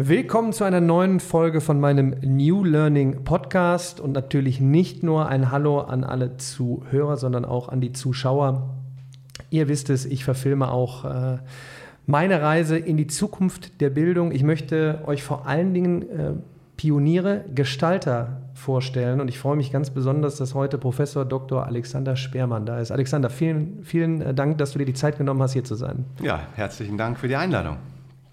Willkommen zu einer neuen Folge von meinem New Learning Podcast und natürlich nicht nur ein Hallo an alle Zuhörer, sondern auch an die Zuschauer. Ihr wisst es, ich verfilme auch äh, meine Reise in die Zukunft der Bildung. Ich möchte euch vor allen Dingen äh, Pioniere, Gestalter vorstellen und ich freue mich ganz besonders, dass heute Professor Dr. Alexander Speermann da ist. Alexander, vielen, vielen äh, Dank, dass du dir die Zeit genommen hast, hier zu sein. Ja, herzlichen Dank für die Einladung.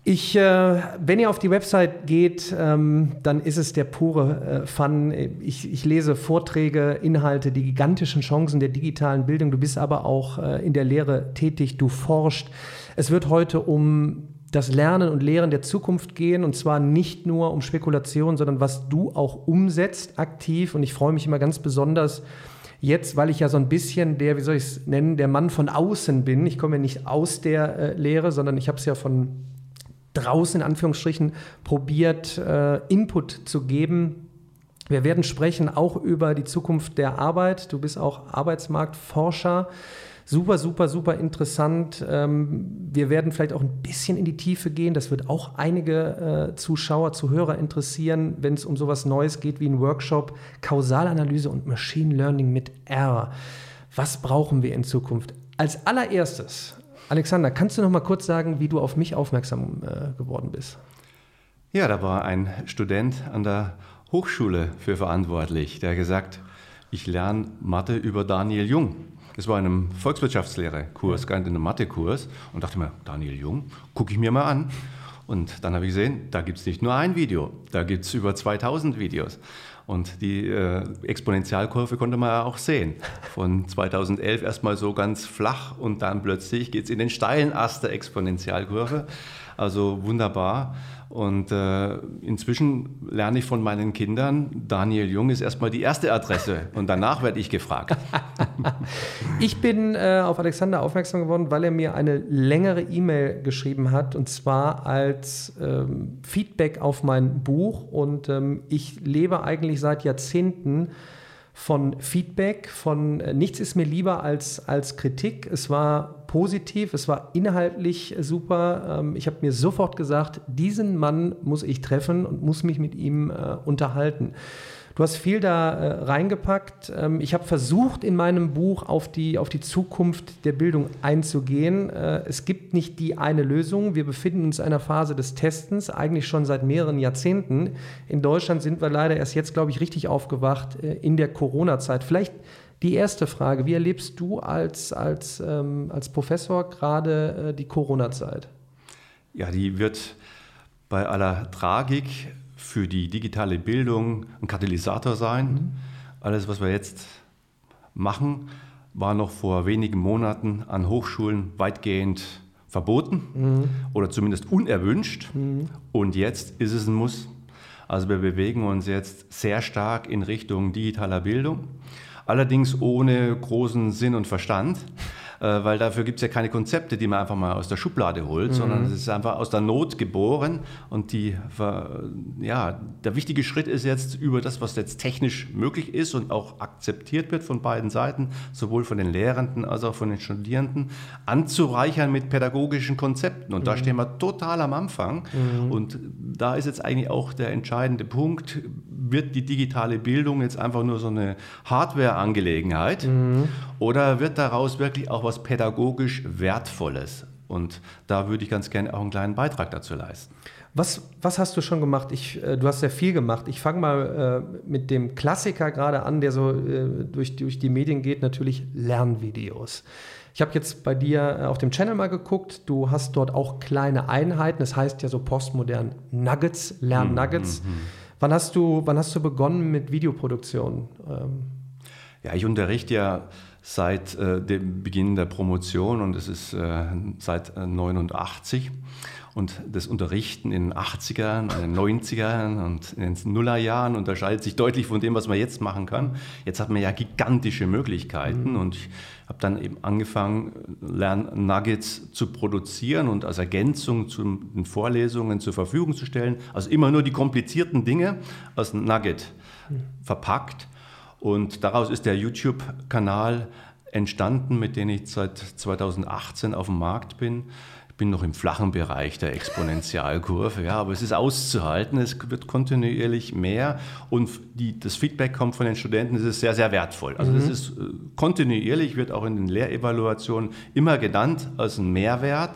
Ich, äh, wenn ihr auf die Website geht, ähm, dann ist es der pure äh, Fun. Ich, ich, lese Vorträge, Inhalte, die gigantischen Chancen der digitalen Bildung. Du bist aber auch äh, in der Lehre tätig, du forscht. Es wird heute um das Lernen und Lehren der Zukunft gehen und zwar nicht nur um Spekulation, sondern was du auch umsetzt aktiv. Und ich freue mich immer ganz besonders, jetzt, weil ich ja so ein bisschen der, wie soll ich es nennen, der Mann von außen bin. Ich komme ja nicht aus der äh, Lehre, sondern ich habe es ja von draußen in Anführungsstrichen probiert, äh, Input zu geben. Wir werden sprechen auch über die Zukunft der Arbeit. Du bist auch Arbeitsmarktforscher. Super, super, super interessant. Ähm, wir werden vielleicht auch ein bisschen in die Tiefe gehen. Das wird auch einige äh, Zuschauer, Zuhörer interessieren, wenn es um sowas Neues geht wie ein Workshop Kausalanalyse und Machine Learning mit R. Was brauchen wir in Zukunft? Als allererstes Alexander, kannst du noch mal kurz sagen, wie du auf mich aufmerksam äh, geworden bist? Ja, da war ein Student an der Hochschule für verantwortlich, der gesagt, ich lerne Mathe über Daniel Jung. Das war in einem Volkswirtschaftslehre-Kurs, gar nicht in einem Mathe-Kurs. Und dachte mir, Daniel Jung, gucke ich mir mal an. Und dann habe ich gesehen, da gibt es nicht nur ein Video, da gibt es über 2000 Videos. Und die äh, Exponentialkurve konnte man ja auch sehen. Von 2011 erstmal so ganz flach und dann plötzlich geht es in den steilen Ast der Exponentialkurve. Also wunderbar. Und äh, inzwischen lerne ich von meinen Kindern, Daniel Jung ist erstmal die erste Adresse und danach werde ich gefragt. ich bin äh, auf Alexander aufmerksam geworden, weil er mir eine längere E-Mail geschrieben hat und zwar als ähm, Feedback auf mein Buch. Und ähm, ich lebe eigentlich seit Jahrzehnten von Feedback, von äh, nichts ist mir lieber als, als Kritik. Es war positiv, es war inhaltlich super. Ähm, ich habe mir sofort gesagt, diesen Mann muss ich treffen und muss mich mit ihm äh, unterhalten. Du hast viel da äh, reingepackt. Ähm, ich habe versucht, in meinem Buch auf die, auf die Zukunft der Bildung einzugehen. Äh, es gibt nicht die eine Lösung. Wir befinden uns in einer Phase des Testens, eigentlich schon seit mehreren Jahrzehnten. In Deutschland sind wir leider erst jetzt, glaube ich, richtig aufgewacht äh, in der Corona-Zeit. Vielleicht die erste Frage, wie erlebst du als, als, ähm, als Professor gerade äh, die Corona-Zeit? Ja, die wird bei aller Tragik für die digitale Bildung ein Katalysator sein. Mhm. Alles, was wir jetzt machen, war noch vor wenigen Monaten an Hochschulen weitgehend verboten mhm. oder zumindest unerwünscht. Mhm. Und jetzt ist es ein Muss. Also wir bewegen uns jetzt sehr stark in Richtung digitaler Bildung, allerdings ohne großen Sinn und Verstand. Äh, weil dafür gibt es ja keine Konzepte, die man einfach mal aus der Schublade holt, mhm. sondern es ist einfach aus der Not geboren. Und die, ja, der wichtige Schritt ist jetzt über das, was jetzt technisch möglich ist und auch akzeptiert wird von beiden Seiten, sowohl von den Lehrenden als auch von den Studierenden, anzureichern mit pädagogischen Konzepten. Und mhm. da stehen wir total am Anfang. Mhm. Und da ist jetzt eigentlich auch der entscheidende Punkt, wird die digitale Bildung jetzt einfach nur so eine Hardware-Angelegenheit mhm. oder wird daraus wirklich auch was pädagogisch Wertvolles? Und da würde ich ganz gerne auch einen kleinen Beitrag dazu leisten. Was, was hast du schon gemacht? Ich, äh, du hast sehr viel gemacht. Ich fange mal äh, mit dem Klassiker gerade an, der so äh, durch, durch die Medien geht, natürlich Lernvideos. Ich habe jetzt bei dir äh, auf dem Channel mal geguckt. Du hast dort auch kleine Einheiten. Das heißt ja so postmodern Nuggets, Lern-Nuggets. Mhm. Wann hast du, wann hast du begonnen mit Videoproduktion? Ähm ja, ich unterrichte ja seit äh, dem Beginn der Promotion und es ist äh, seit äh, 89. Und das Unterrichten in den 80ern, in den 90ern und in den Nullerjahren unterscheidet sich deutlich von dem, was man jetzt machen kann. Jetzt hat man ja gigantische Möglichkeiten mhm. und ich habe dann eben angefangen, Lern-Nuggets zu produzieren und als Ergänzung zu den Vorlesungen zur Verfügung zu stellen. Also immer nur die komplizierten Dinge als Nugget mhm. verpackt. Und daraus ist der YouTube-Kanal entstanden, mit dem ich seit 2018 auf dem Markt bin bin noch im flachen Bereich der Exponentialkurve, ja, aber es ist auszuhalten, es wird kontinuierlich mehr und die, das Feedback kommt von den Studenten, es ist sehr, sehr wertvoll. Also mhm. das ist äh, kontinuierlich, wird auch in den Lehrevaluationen immer genannt als ein Mehrwert.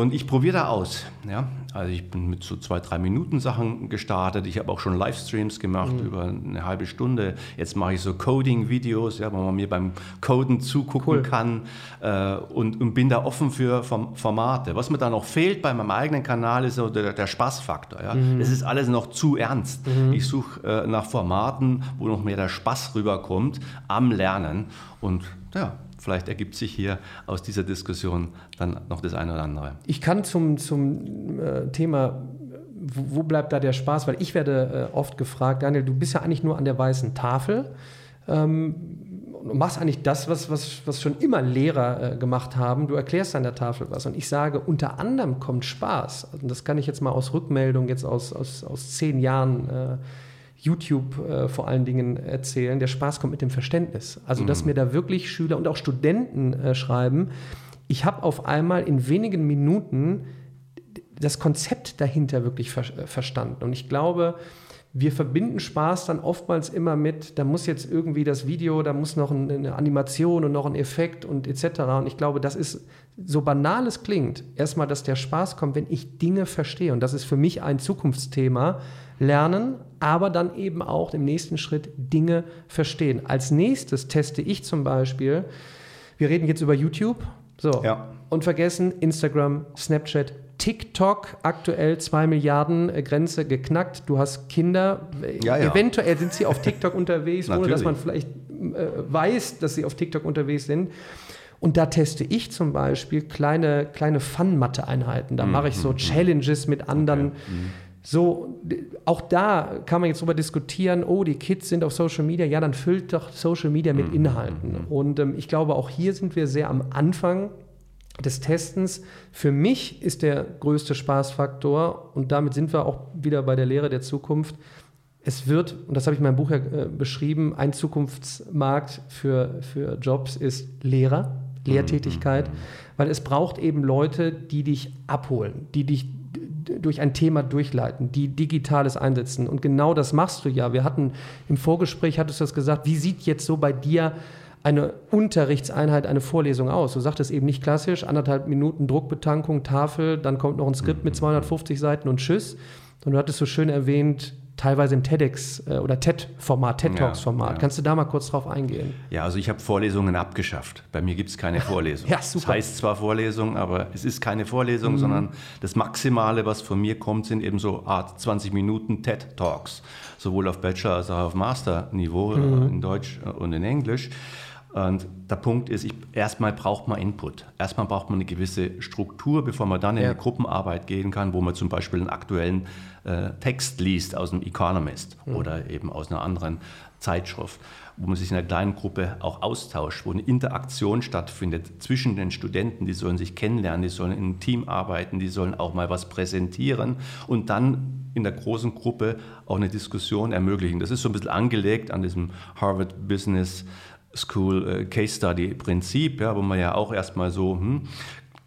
Und ich probiere da aus. Ja? Also ich bin mit so zwei, drei Minuten Sachen gestartet. Ich habe auch schon Livestreams gemacht mhm. über eine halbe Stunde. Jetzt mache ich so Coding-Videos, ja, wo man mir beim Coden zugucken cool. kann äh, und, und, bin da offen für Formate. Was mir da noch fehlt bei meinem eigenen Kanal ist so der, der Spaßfaktor. Ja? Mhm. ist alles noch zu ernst. Mhm. Ich suche äh, nach Formaten, wo noch mehr der Spaß rüberkommt am Lernen. Und ja, vielleicht ergibt sich hier aus dieser Diskussion dann noch das eine oder andere. Ich kann zum, zum äh, Thema, wo, bleibt da der Spaß? Weil ich werde äh, oft gefragt, Daniel, du bist ja eigentlich nur an der weißen Tafel. Ähm, machst eigentlich das, was, was, was schon immer Lehrer äh, gemacht haben. Du erklärst an der Tafel was. Und ich sage, unter anderem kommt Spaß. Und das kann ich jetzt mal aus Rückmeldung, jetzt aus, aus, aus zehn Jahren äh, YouTube äh, vor allen Dingen erzählen, der Spaß kommt mit dem Verständnis. Also, dass mhm. mir da wirklich Schüler und auch Studenten äh, schreiben, ich habe auf einmal in wenigen Minuten das Konzept dahinter wirklich ver äh, verstanden. Und ich glaube, wir verbinden Spaß dann oftmals immer mit, da muss jetzt irgendwie das Video, da muss noch eine Animation und noch ein Effekt und etc. Und ich glaube, das ist, so banal es klingt, erstmal, dass der Spaß kommt, wenn ich Dinge verstehe. Und das ist für mich ein Zukunftsthema, lernen, aber dann eben auch im nächsten Schritt Dinge verstehen. Als nächstes teste ich zum Beispiel, wir reden jetzt über YouTube, so, ja. und vergessen Instagram, Snapchat, TikTok aktuell 2 Milliarden äh, Grenze geknackt. Du hast Kinder, ja, ja. eventuell sind sie auf TikTok unterwegs, ohne dass man vielleicht äh, weiß, dass sie auf TikTok unterwegs sind. Und da teste ich zum Beispiel kleine, kleine Fun-Mathe-Einheiten. Da mhm. mache ich so mhm. Challenges mit anderen. Okay. Mhm so, auch da kann man jetzt darüber diskutieren, oh, die Kids sind auf Social Media, ja, dann füllt doch Social Media mit mhm. Inhalten. Mhm. Und ähm, ich glaube, auch hier sind wir sehr am Anfang des Testens. Für mich ist der größte Spaßfaktor, und damit sind wir auch wieder bei der Lehre der Zukunft, es wird, und das habe ich in meinem Buch ja äh, beschrieben, ein Zukunftsmarkt für, für Jobs ist Lehrer, Lehrtätigkeit, mhm. weil es braucht eben Leute, die dich abholen, die dich durch ein Thema durchleiten, die Digitales einsetzen. Und genau das machst du ja. Wir hatten im Vorgespräch, hattest du das gesagt, wie sieht jetzt so bei dir eine Unterrichtseinheit, eine Vorlesung aus? Du sagtest eben nicht klassisch, anderthalb Minuten Druckbetankung, Tafel, dann kommt noch ein Skript mit 250 Seiten und Tschüss. Und du hattest so schön erwähnt, teilweise im TEDx äh, oder TED-Format, TED-Talks-Format. Ja, ja. Kannst du da mal kurz drauf eingehen? Ja, also ich habe Vorlesungen abgeschafft. Bei mir gibt es keine Vorlesung. ja, super. Das heißt zwar Vorlesung, aber es ist keine Vorlesung, mhm. sondern das Maximale, was von mir kommt, sind eben so Art 20 Minuten TED-Talks. Sowohl auf Bachelor- als auch auf Master-Niveau mhm. in Deutsch und in Englisch. Und der Punkt ist, ich, erstmal braucht man Input. Erstmal braucht man eine gewisse Struktur, bevor man dann in ja. eine Gruppenarbeit gehen kann, wo man zum Beispiel einen aktuellen äh, Text liest aus dem Economist mhm. oder eben aus einer anderen Zeitschrift, wo man sich in einer kleinen Gruppe auch austauscht, wo eine Interaktion stattfindet zwischen den Studenten, die sollen sich kennenlernen, die sollen in einem Team arbeiten, die sollen auch mal was präsentieren und dann in der großen Gruppe auch eine Diskussion ermöglichen. Das ist so ein bisschen angelegt an diesem Harvard Business School äh, Case Study Prinzip, ja, wo man ja auch erstmal so hm,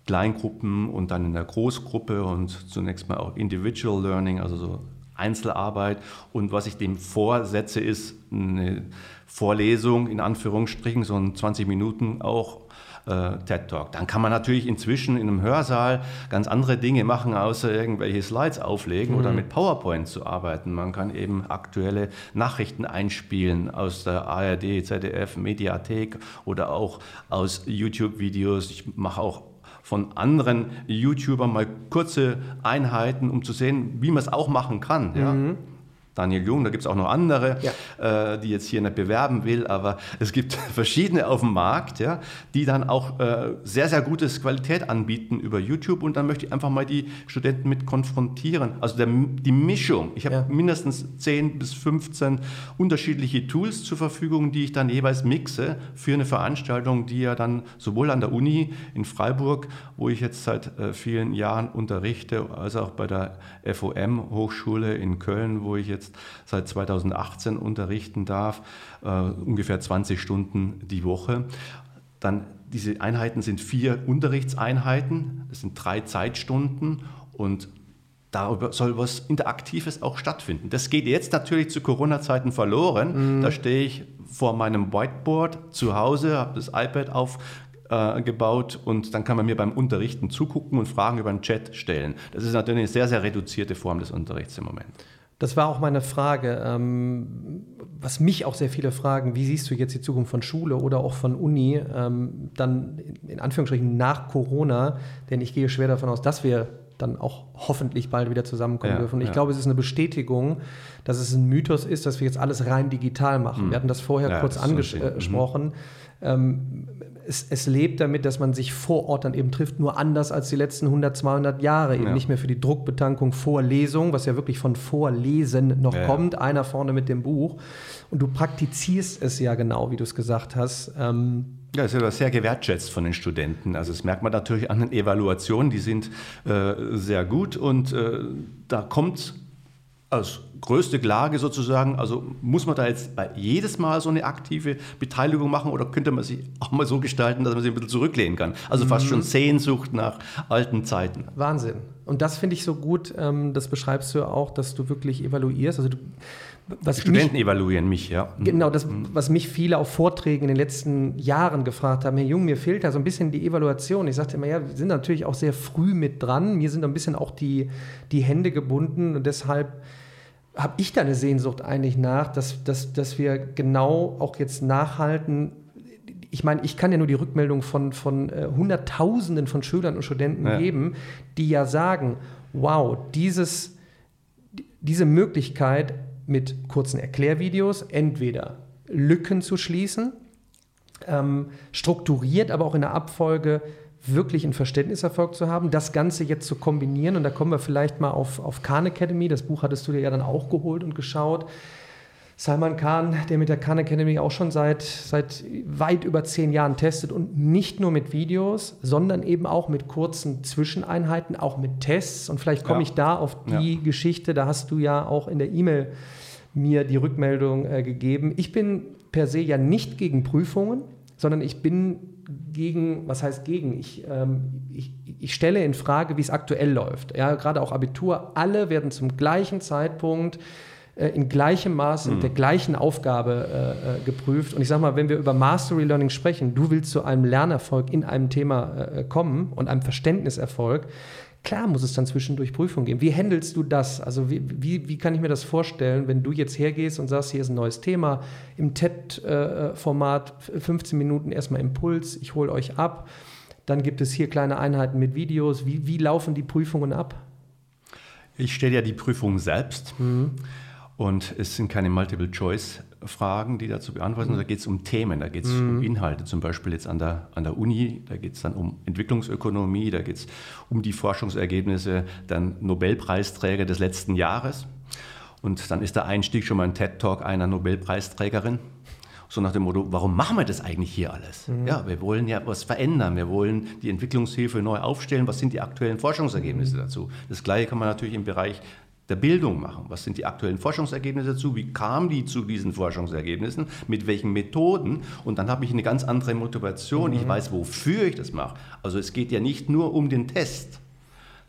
Kleingruppen und dann in der Großgruppe und zunächst mal auch Individual Learning, also so Einzelarbeit. Und was ich dem vorsetze, ist eine Vorlesung in Anführungsstrichen, so ein 20 Minuten auch äh, TED Talk. Dann kann man natürlich inzwischen in einem Hörsaal ganz andere Dinge machen, außer irgendwelche Slides auflegen mhm. oder mit PowerPoint zu arbeiten. Man kann eben aktuelle Nachrichten einspielen aus der ARD, ZDF, Mediathek oder auch aus YouTube-Videos. Ich mache auch von anderen YouTubern mal kurze Einheiten, um zu sehen, wie man es auch machen kann. Ja? Mhm. Daniel Jung, da gibt es auch noch andere, ja. äh, die jetzt hier nicht bewerben will, aber es gibt verschiedene auf dem Markt, ja, die dann auch äh, sehr, sehr gutes Qualität anbieten über YouTube und dann möchte ich einfach mal die Studenten mit konfrontieren. Also der, die Mischung. Ich habe ja. mindestens 10 bis 15 unterschiedliche Tools zur Verfügung, die ich dann jeweils mixe für eine Veranstaltung, die ja dann sowohl an der Uni in Freiburg, wo ich jetzt seit äh, vielen Jahren unterrichte, als auch bei der FOM Hochschule in Köln, wo ich jetzt jetzt seit 2018 unterrichten darf, äh, ungefähr 20 Stunden die Woche. Dann diese Einheiten sind vier Unterrichtseinheiten, das sind drei Zeitstunden und darüber soll was Interaktives auch stattfinden. Das geht jetzt natürlich zu Corona-Zeiten verloren. Mhm. Da stehe ich vor meinem Whiteboard zu Hause, habe das iPad aufgebaut und dann kann man mir beim Unterrichten zugucken und Fragen über den Chat stellen. Das ist natürlich eine sehr, sehr reduzierte Form des Unterrichts im Moment. Das war auch meine Frage. Ähm, was mich auch sehr viele fragen, wie siehst du jetzt die Zukunft von Schule oder auch von Uni, ähm, dann in Anführungsstrichen nach Corona, denn ich gehe schwer davon aus, dass wir dann auch hoffentlich bald wieder zusammenkommen ja, dürfen. Und ich ja. glaube, es ist eine Bestätigung, dass es ein Mythos ist, dass wir jetzt alles rein digital machen. Mhm. Wir hatten das vorher ja, kurz das angesprochen. Mhm. Ähm, es, es, lebt damit, dass man sich vor Ort dann eben trifft, nur anders als die letzten 100, 200 Jahre. Eben nicht mehr für die Druckbetankung Vorlesung, was ja wirklich von Vorlesen noch kommt, einer vorne mit dem Buch. Und du praktizierst es ja genau, wie du es gesagt hast. Ähm, ja, es wird sehr gewertschätzt von den Studenten. Also das merkt man natürlich an den Evaluationen, die sind äh, sehr gut und äh, da kommt als größte Klage sozusagen, also muss man da jetzt bei jedes Mal so eine aktive Beteiligung machen oder könnte man sich auch mal so gestalten, dass man sich ein bisschen zurücklehnen kann? Also fast schon mhm. Sehnsucht nach alten Zeiten. Wahnsinn. Und das finde ich so gut, ähm, das beschreibst du auch, dass du wirklich evaluierst. Also du, was Studenten mich, evaluieren mich, ja. Mhm. Genau, das, mhm. was mich viele auf Vorträgen in den letzten Jahren gefragt haben, Herr Jung, mir fehlt da so ein bisschen die Evaluation. Ich sagte immer, ja, wir sind natürlich auch sehr früh mit dran. Mir sind ein bisschen auch die, die Hände gebunden und deshalb habe ich da eine Sehnsucht eigentlich nach, dass, dass, dass wir genau auch jetzt nachhalten. Ich meine, ich kann ja nur die Rückmeldung von, von äh, Hunderttausenden von Schülern und Studenten ja. geben, die ja sagen, wow, dieses, diese Möglichkeit, mit kurzen Erklärvideos entweder Lücken zu schließen, ähm, strukturiert, aber auch in der Abfolge wirklich einen Verständniserfolg zu haben, das Ganze jetzt zu kombinieren. Und da kommen wir vielleicht mal auf, auf Khan Academy. Das Buch hattest du dir ja dann auch geholt und geschaut. Salman Khan, der mit der Khan Academy auch schon seit, seit weit über zehn Jahren testet und nicht nur mit Videos, sondern eben auch mit kurzen Zwischeneinheiten, auch mit Tests. Und vielleicht komme ja. ich da auf die ja. Geschichte, da hast du ja auch in der E-Mail mir die Rückmeldung äh, gegeben. Ich bin per se ja nicht gegen Prüfungen, sondern ich bin gegen, was heißt gegen? Ich, ähm, ich, ich stelle in Frage, wie es aktuell läuft. Ja, gerade auch Abitur, alle werden zum gleichen Zeitpunkt äh, in gleichem Maße, mit der hm. gleichen Aufgabe äh, äh, geprüft. Und ich sage mal, wenn wir über Mastery Learning sprechen, du willst zu einem Lernerfolg in einem Thema äh, kommen und einem Verständniserfolg, klar muss es dann zwischendurch Prüfungen geben. Wie handelst du das? Also wie, wie, wie kann ich mir das vorstellen, wenn du jetzt hergehst und sagst, hier ist ein neues Thema, im TED-Format, äh, 15 Minuten erstmal Impuls, ich hole euch ab, dann gibt es hier kleine Einheiten mit Videos. Wie, wie laufen die Prüfungen ab? Ich stelle ja die Prüfung selbst. Mhm. Und es sind keine Multiple-Choice-Fragen, die da zu beantworten sind. Da geht es um Themen, da geht es mhm. um Inhalte. Zum Beispiel jetzt an der, an der Uni, da geht es dann um Entwicklungsökonomie, da geht es um die Forschungsergebnisse der Nobelpreisträger des letzten Jahres. Und dann ist der Einstieg schon mal ein TED-Talk einer Nobelpreisträgerin. So nach dem Motto, warum machen wir das eigentlich hier alles? Mhm. Ja, wir wollen ja was verändern, wir wollen die Entwicklungshilfe neu aufstellen. Was sind die aktuellen Forschungsergebnisse mhm. dazu? Das Gleiche kann man natürlich im Bereich der Bildung machen. Was sind die aktuellen Forschungsergebnisse dazu? Wie kamen die zu diesen Forschungsergebnissen? Mit welchen Methoden? Und dann habe ich eine ganz andere Motivation. Mhm. Ich weiß, wofür ich das mache. Also es geht ja nicht nur um den Test.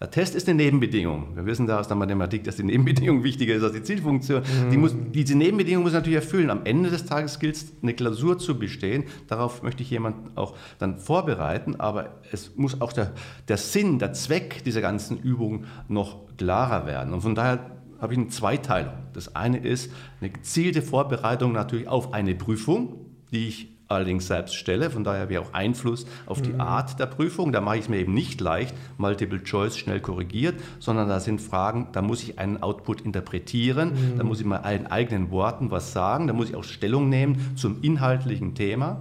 Der Test ist eine Nebenbedingung. Wir wissen da aus der Mathematik, dass die Nebenbedingung wichtiger ist als die Zielfunktion. Mhm. Die muss, diese Nebenbedingung muss natürlich erfüllen. Am Ende des Tages gilt es, eine Klausur zu bestehen. Darauf möchte ich jemanden auch dann vorbereiten. Aber es muss auch der, der Sinn, der Zweck dieser ganzen Übung noch klarer werden. Und von daher habe ich eine Zweiteilung. Das eine ist eine gezielte Vorbereitung natürlich auf eine Prüfung, die ich allerdings selbst stelle. Von daher habe ich auch Einfluss auf die mhm. Art der Prüfung. Da mache ich es mir eben nicht leicht, Multiple Choice schnell korrigiert, sondern da sind Fragen, da muss ich einen Output interpretieren, mhm. da muss ich mal in eigenen Worten was sagen, da muss ich auch Stellung nehmen zum inhaltlichen Thema.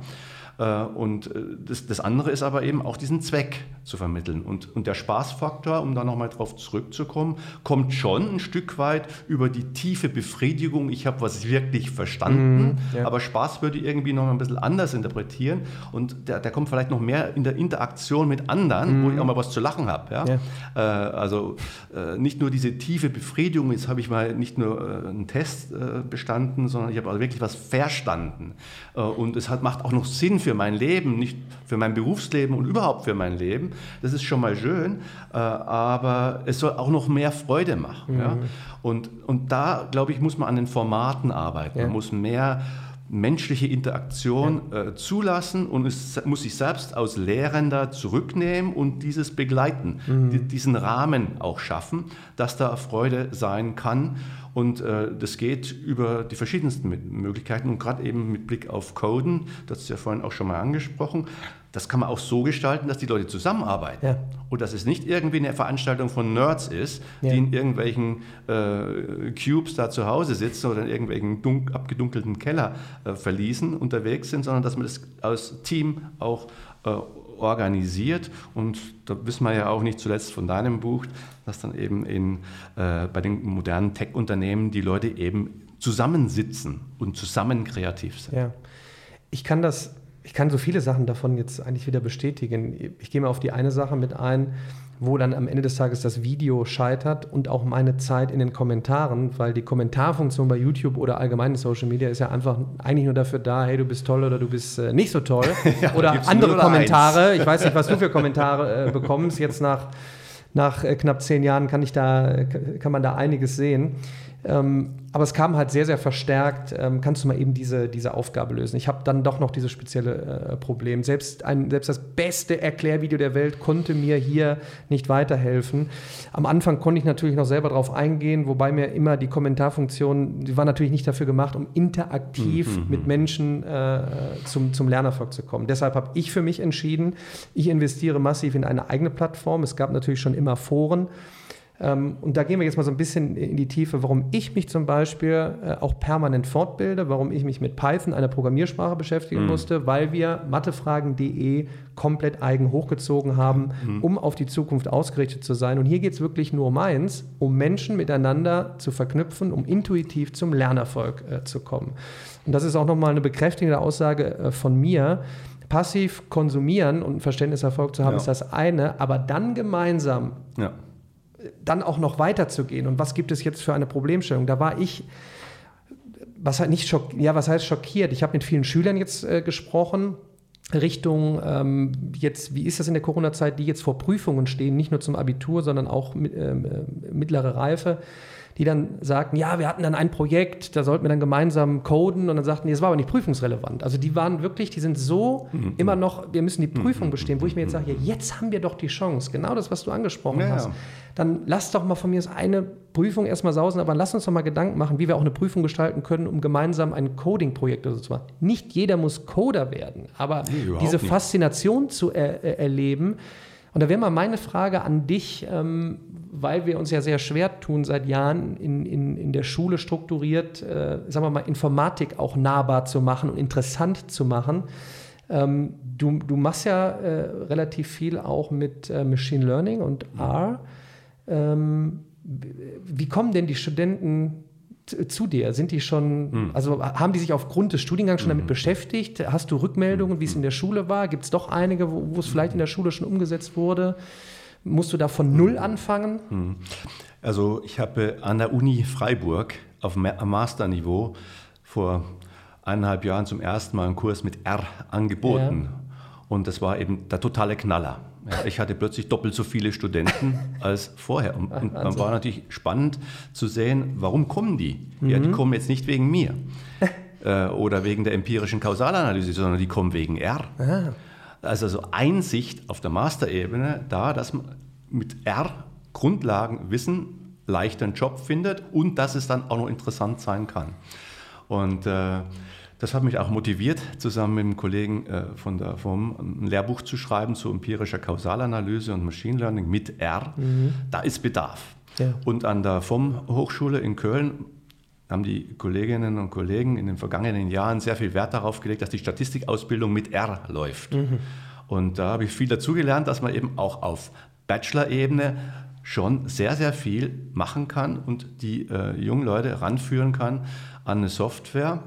Äh, und äh, das, das, andere ist aber eben auch diesen Zweck zu vermitteln. Und, und der Spaßfaktor, um da nochmal drauf zurückzukommen, kommt schon ein Stück weit über die tiefe Befriedigung, ich habe was wirklich verstanden, mm, ja. aber Spaß würde ich irgendwie noch ein bisschen anders interpretieren und der, der kommt vielleicht noch mehr in der Interaktion mit anderen, mm. wo ich mhm. auch mal was zu lachen habe. Ja? ja. Äh, also äh, nicht nur diese tiefe Befriedigung, jetzt habe ich mal nicht nur äh, einen Test bestanden, sondern ich habe also wirklich was verstanden. und es hat, macht auch noch Sinn für für mein Leben, nicht für mein Berufsleben und überhaupt für mein Leben. Das ist schon mal schön, äh, aber es soll auch noch mehr Freude machen. Mhm. Ja? Und, und da, glaube ich, muss man an den Formaten arbeiten. Ja. Man muss mehr menschliche Interaktion ja. äh, zulassen und es muss sich selbst als Lehrender zurücknehmen und dieses begleiten, mhm. diesen Rahmen auch schaffen, dass da Freude sein kann. Und äh, das geht über die verschiedensten Möglichkeiten und gerade eben mit Blick auf Coden, das ist ja vorhin auch schon mal angesprochen, das kann man auch so gestalten, dass die Leute zusammenarbeiten. Ja. Und dass es nicht irgendwie eine Veranstaltung von Nerds ist, ja. die in irgendwelchen äh, Cubes da zu Hause sitzen oder in irgendwelchen dunk, abgedunkelten Keller äh, verließen, unterwegs sind, sondern dass man das als Team auch äh, organisiert. Und da wissen wir ja auch nicht zuletzt von deinem Buch, dass dann eben in, äh, bei den modernen Tech-Unternehmen die Leute eben zusammensitzen und zusammen kreativ sind. Ja. Ich kann das ich kann so viele Sachen davon jetzt eigentlich wieder bestätigen. Ich gehe mal auf die eine Sache mit ein, wo dann am Ende des Tages das Video scheitert und auch meine Zeit in den Kommentaren, weil die Kommentarfunktion bei YouTube oder allgemein in Social Media ist ja einfach eigentlich nur dafür da, hey, du bist toll oder du bist äh, nicht so toll. ja, oder andere Kommentare. Ich weiß nicht, was du für Kommentare äh, bekommst. Jetzt nach, nach äh, knapp zehn Jahren kann, ich da, kann man da einiges sehen. Ähm, aber es kam halt sehr, sehr verstärkt, ähm, kannst du mal eben diese, diese Aufgabe lösen. Ich habe dann doch noch dieses spezielle äh, Problem. Selbst, ein, selbst das beste Erklärvideo der Welt konnte mir hier nicht weiterhelfen. Am Anfang konnte ich natürlich noch selber darauf eingehen, wobei mir immer die Kommentarfunktion, die war natürlich nicht dafür gemacht, um interaktiv mhm. mit mhm. Menschen äh, zum, zum Lernerfolg zu kommen. Deshalb habe ich für mich entschieden, ich investiere massiv in eine eigene Plattform. Es gab natürlich schon immer Foren. Ähm, und da gehen wir jetzt mal so ein bisschen in die Tiefe, warum ich mich zum Beispiel äh, auch permanent fortbilde, warum ich mich mit Python, einer Programmiersprache, beschäftigen mhm. musste, weil wir mathefragen.de komplett eigen hochgezogen haben, mhm. um auf die Zukunft ausgerichtet zu sein. Und hier geht es wirklich nur um eins, um Menschen miteinander zu verknüpfen, um intuitiv zum Lernerfolg äh, zu kommen. Und das ist auch nochmal eine bekräftigende Aussage äh, von mir passiv konsumieren und ein Verständniserfolg zu haben, ja. ist das eine, aber dann gemeinsam ja dann auch noch weiterzugehen. Und was gibt es jetzt für eine Problemstellung? Da war ich, was halt nicht schock, ja, was heißt schockiert? Ich habe mit vielen Schülern jetzt äh, gesprochen. Richtung ähm, jetzt, wie ist das in der Corona-Zeit, die jetzt vor Prüfungen stehen, nicht nur zum Abitur, sondern auch mit, äh, mittlere Reife die dann sagten, ja, wir hatten dann ein Projekt, da sollten wir dann gemeinsam coden und dann sagten die, das war aber nicht prüfungsrelevant. Also die waren wirklich, die sind so mhm. immer noch, wir müssen die Prüfung bestehen, wo ich mir jetzt sage, ja, jetzt haben wir doch die Chance, genau das, was du angesprochen ja, hast. Ja. Dann lass doch mal von mir eine Prüfung erstmal sausen, aber lass uns doch mal Gedanken machen, wie wir auch eine Prüfung gestalten können, um gemeinsam ein Coding-Projekt oder so zu machen. Nicht jeder muss Coder werden, aber nee, diese nicht. Faszination zu er, er, erleben, und da wäre mal meine Frage an dich, ähm, weil wir uns ja sehr schwer tun, seit Jahren in, in, in der Schule strukturiert, äh, sagen wir mal, Informatik auch nahbar zu machen und interessant zu machen. Ähm, du, du machst ja äh, relativ viel auch mit äh, Machine Learning und R. Ähm, wie kommen denn die Studenten zu dir? Sind die schon, hm. also haben die sich aufgrund des Studiengangs schon damit hm. beschäftigt? Hast du Rückmeldungen, wie es in der Schule war? Gibt es doch einige, wo, es vielleicht in der Schule schon umgesetzt wurde? Musst du da von Null hm. anfangen? Hm. Also ich habe an der Uni Freiburg auf Masterniveau vor eineinhalb Jahren zum ersten Mal einen Kurs mit R angeboten. Ja. Und das war eben der totale Knaller. Ja, ich hatte plötzlich doppelt so viele Studenten als vorher. Und, und dann war natürlich spannend zu sehen, warum kommen die? Mhm. Ja, die mhm. kommen jetzt nicht wegen mir äh, oder wegen der empirischen Kausalanalyse, sondern die kommen wegen R. Aha. Also so Einsicht auf der Masterebene da, dass man mit R Grundlagenwissen leichter einen Job findet und dass es dann auch noch interessant sein kann. Und äh, das hat mich auch motiviert, zusammen mit einem Kollegen äh, von der FOM ein Lehrbuch zu schreiben zu empirischer Kausalanalyse und Machine Learning mit R. Mhm. Da ist Bedarf. Ja. Und an der FOM Hochschule in Köln haben die Kolleginnen und Kollegen in den vergangenen Jahren sehr viel Wert darauf gelegt, dass die Statistikausbildung mit R läuft. Mhm. Und da habe ich viel dazugelernt, dass man eben auch auf Bachelor-Ebene schon sehr, sehr viel machen kann und die äh, jungen Leute ranführen kann an eine Software,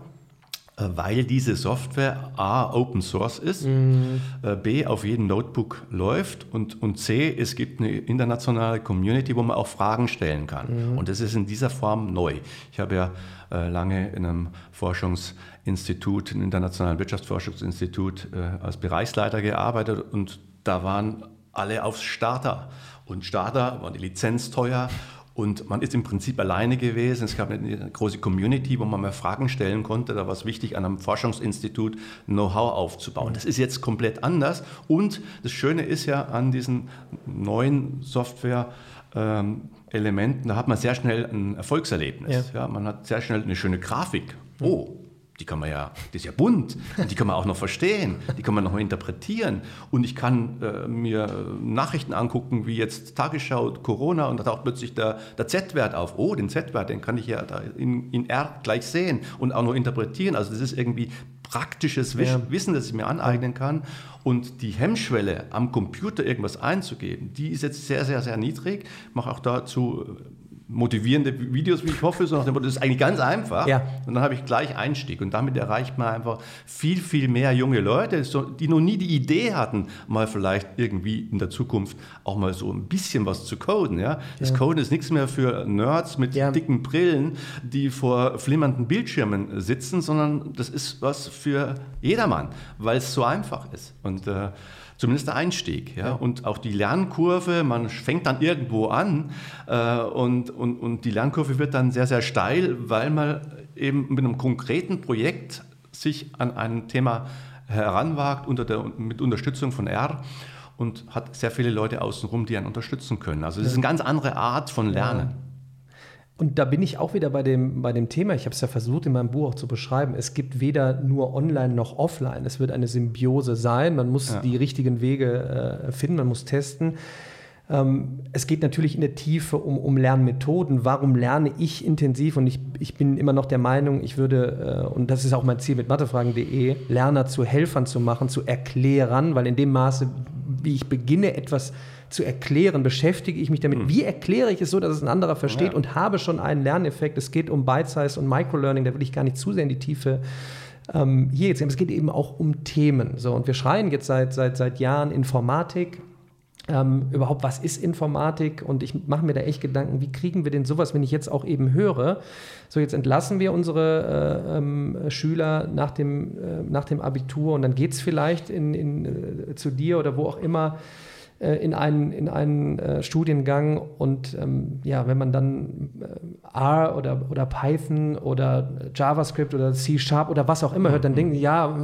weil diese Software A Open Source ist, mhm. B auf jedem Notebook läuft und, und C es gibt eine internationale Community, wo man auch Fragen stellen kann. Mhm. Und das ist in dieser Form neu. Ich habe ja äh, lange in einem Forschungsinstitut, einem internationalen Wirtschaftsforschungsinstitut äh, als Bereichsleiter gearbeitet und da waren alle aufs Starter. Und Starter war die Lizenz teuer und man ist im Prinzip alleine gewesen. Es gab eine große Community, wo man mal Fragen stellen konnte. Da war es wichtig, an einem Forschungsinstitut Know-how aufzubauen. Das ist jetzt komplett anders. Und das Schöne ist ja an diesen neuen Software-Elementen, da hat man sehr schnell ein Erfolgserlebnis. Ja. ja. man hat sehr schnell eine schöne Grafik. Oh, die kann man ja, die ist ja bunt und die kann man auch noch verstehen, die kann man noch mal interpretieren und ich kann äh, mir Nachrichten angucken, wie jetzt Tagesschau, Corona und da taucht plötzlich der, der Z-Wert auf. Oh, den Z-Wert, den kann ich ja da in, in R gleich sehen und auch noch interpretieren. Also das ist irgendwie praktisches ja. Wissen, das ich mir aneignen kann. Und die Hemmschwelle, am Computer irgendwas einzugeben, die ist jetzt sehr, sehr, sehr niedrig. Ich mache auch dazu motivierende Videos, wie ich hoffe, sondern das ist eigentlich ganz einfach. Ja. Und dann habe ich gleich Einstieg. Und damit erreicht man einfach viel, viel mehr junge Leute, die noch nie die Idee hatten, mal vielleicht irgendwie in der Zukunft auch mal so ein bisschen was zu coden. Ja? Das ja. Coden ist nichts mehr für Nerds mit ja. dicken Brillen, die vor flimmernden Bildschirmen sitzen, sondern das ist was für jedermann, weil es so einfach ist. Und äh, zumindest der Einstieg. Ja? ja? Und auch die Lernkurve, man fängt dann irgendwo an äh, und, und, und die Lernkurve wird dann sehr, sehr steil, weil man eben mit einem konkreten Projekt sich an ein Thema heranwagt unter der, mit Unterstützung von R und hat sehr viele Leute außenrum, die einen unterstützen können. Also es ist eine ganz andere Art von Lernen. Ja. Und da bin ich auch wieder bei dem, bei dem Thema, ich habe es ja versucht in meinem Buch auch zu beschreiben, es gibt weder nur online noch offline. Es wird eine Symbiose sein. Man muss ja. die richtigen Wege äh, finden, man muss testen. Ähm, es geht natürlich in der Tiefe um, um Lernmethoden. Warum lerne ich intensiv? Und ich, ich bin immer noch der Meinung, ich würde, äh, und das ist auch mein Ziel mit mathefragen.de, Lerner zu Helfern zu machen, zu erklären, weil in dem Maße, wie ich beginne, etwas zu zu erklären, beschäftige ich mich damit. Mhm. Wie erkläre ich es so, dass es ein anderer versteht ja. und habe schon einen Lerneffekt. Es geht um Bite-Size und Microlearning, da will ich gar nicht zu sehr in die Tiefe ähm, hier jetzt. Es geht eben auch um Themen. So, und wir schreien jetzt seit, seit, seit Jahren Informatik. Ähm, überhaupt, was ist Informatik? Und ich mache mir da echt Gedanken, wie kriegen wir denn sowas, wenn ich jetzt auch eben höre, so jetzt entlassen wir unsere äh, ähm, Schüler nach dem, äh, nach dem Abitur und dann geht es vielleicht in, in, äh, zu dir oder wo auch immer in einen, in einen äh, Studiengang und ähm, ja, wenn man dann äh, R oder, oder Python oder JavaScript oder C Sharp oder was auch immer hört, dann denken die, ja,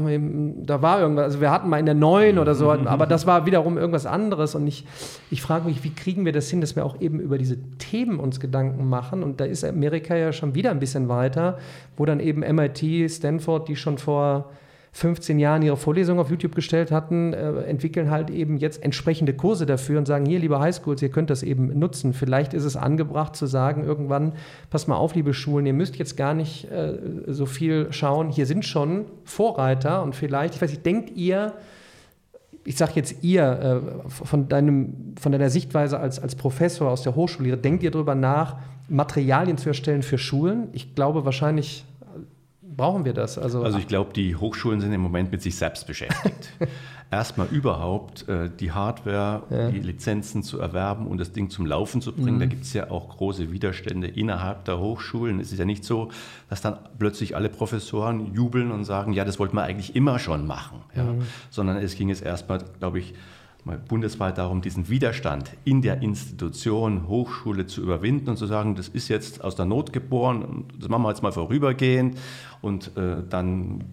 da war irgendwas, also wir hatten mal in der neuen oder so, aber das war wiederum irgendwas anderes. Und ich, ich frage mich, wie kriegen wir das hin, dass wir auch eben über diese Themen uns Gedanken machen? Und da ist Amerika ja schon wieder ein bisschen weiter, wo dann eben MIT, Stanford, die schon vor 15 Jahren ihre Vorlesung auf YouTube gestellt hatten, äh, entwickeln halt eben jetzt entsprechende Kurse dafür und sagen, hier, liebe Highschools, ihr könnt das eben nutzen. Vielleicht ist es angebracht zu sagen, irgendwann, pass mal auf, liebe Schulen, ihr müsst jetzt gar nicht äh, so viel schauen. Hier sind schon Vorreiter und vielleicht, ich weiß nicht, denkt ihr, ich sage jetzt ihr, äh, von, deinem, von deiner Sichtweise als, als Professor aus der Hochschule, denkt ihr darüber nach, Materialien zu erstellen für Schulen? Ich glaube wahrscheinlich brauchen wir das? Also, also ich glaube, die Hochschulen sind im Moment mit sich selbst beschäftigt. Erstmal überhaupt äh, die Hardware, ja. die Lizenzen zu erwerben und das Ding zum Laufen zu bringen. Mhm. Da gibt es ja auch große Widerstände innerhalb der Hochschulen. Es ist ja nicht so, dass dann plötzlich alle Professoren jubeln und sagen, ja, das wollten wir eigentlich immer schon machen. Ja? Mhm. Sondern es ging jetzt erstmal, glaube ich, mal bundesweit darum, diesen Widerstand in der Institution Hochschule zu überwinden und zu sagen, das ist jetzt aus der Not geboren, das machen wir jetzt mal vorübergehend und äh, dann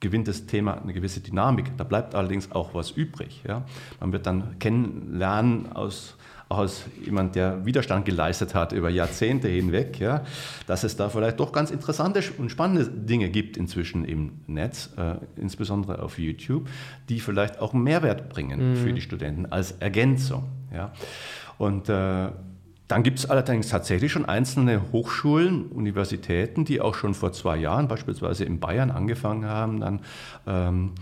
gewinnt das Thema eine gewisse Dynamik. Da bleibt allerdings auch was übrig. Ja? Man wird dann kennenlernen aus auch als jemand, der Widerstand geleistet hat über Jahrzehnte hinweg, ja, dass es da vielleicht doch ganz interessante und spannende Dinge gibt inzwischen im Netz, äh, insbesondere auf YouTube, die vielleicht auch Mehrwert bringen mhm. für die Studenten als Ergänzung. Ja. Und äh, dann gibt es allerdings tatsächlich schon einzelne Hochschulen, Universitäten, die auch schon vor zwei Jahren beispielsweise in Bayern angefangen haben, dann ähm,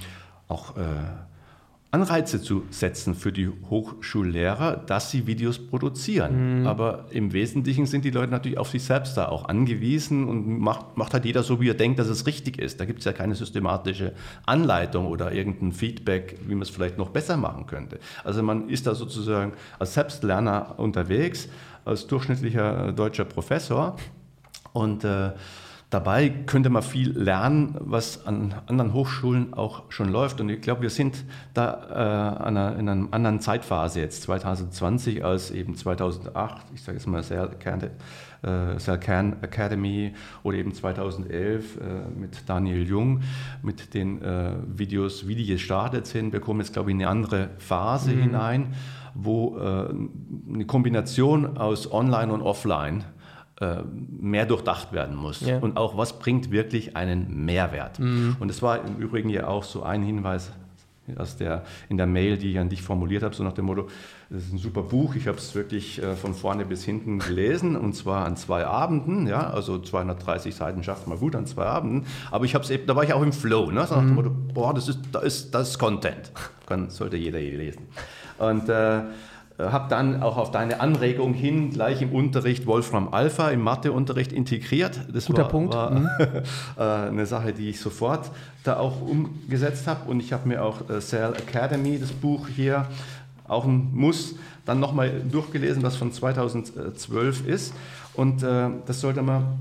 auch äh, Anreize zu setzen für die Hochschullehrer, dass sie Videos produzieren. Mhm. Aber im Wesentlichen sind die Leute natürlich auf sich selbst da auch angewiesen und macht, macht halt jeder so, wie er denkt, dass es richtig ist. Da gibt es ja keine systematische Anleitung oder irgendein Feedback, wie man es vielleicht noch besser machen könnte. Also man ist da sozusagen als Selbstlerner unterwegs, als durchschnittlicher deutscher Professor und äh, Dabei könnte man viel lernen, was an anderen Hochschulen auch schon läuft. Und ich glaube, wir sind da äh, einer, in einer anderen Zeitphase jetzt, 2020 als eben 2008, ich sage jetzt mal Kern, äh, Academy oder eben 2011 äh, mit Daniel Jung, mit den äh, Videos, wie die gestartet sind. Wir kommen jetzt, glaube ich, in eine andere Phase mhm. hinein, wo äh, eine Kombination aus Online und Offline mehr durchdacht werden muss. Ja. Und auch, was bringt wirklich einen Mehrwert? Mhm. Und es war im Übrigen ja auch so ein Hinweis aus der, in der Mail, die ich an dich formuliert habe, so nach dem Motto, das ist ein super Buch, ich habe es wirklich äh, von vorne bis hinten gelesen und zwar an zwei Abenden, ja, also 230 Seiten schafft man gut an zwei Abenden, aber ich habe es eben, da war ich auch im Flow, ne, so nach dem mhm. Motto, boah, das ist, das ist, das ist Content, Kann, sollte jeder lesen. Und äh, äh, habe dann auch auf deine Anregung hin gleich im Unterricht Wolfram Alpha im Matheunterricht integriert. Das Guter war, Punkt. War, mhm. Äh, eine Sache, die ich sofort da auch umgesetzt habe. Und ich habe mir auch äh, Cell Academy, das Buch hier, auch ein Muss, dann nochmal durchgelesen, was von 2012 ist. Und äh, das sollte man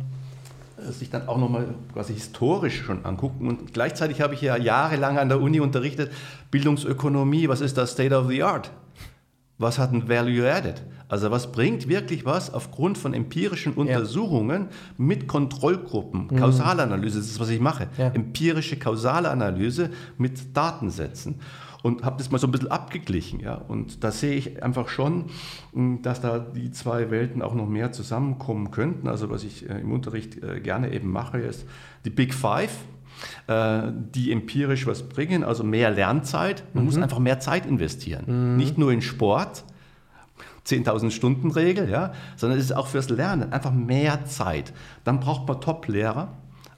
sich dann auch nochmal quasi historisch schon angucken. Und gleichzeitig habe ich ja jahrelang an der Uni unterrichtet, Bildungsökonomie, was ist das State of the Art? Was hat ein Value Added? Also was bringt wirklich was aufgrund von empirischen Untersuchungen ja. mit Kontrollgruppen? Mhm. Kausalanalyse, das ist, was ich mache. Ja. Empirische Kausalanalyse mit Datensätzen. Und habe das mal so ein bisschen abgeglichen. Ja? Und da sehe ich einfach schon, hm, dass da die zwei Welten auch noch mehr zusammenkommen könnten. Also was ich äh, im Unterricht äh, gerne eben mache, ist die Big Five die empirisch was bringen, also mehr Lernzeit. Man mhm. muss einfach mehr Zeit investieren. Mhm. Nicht nur in Sport, 10.000 Stunden Regel, ja, sondern es ist auch fürs Lernen einfach mehr Zeit. Dann braucht man Top-Lehrer.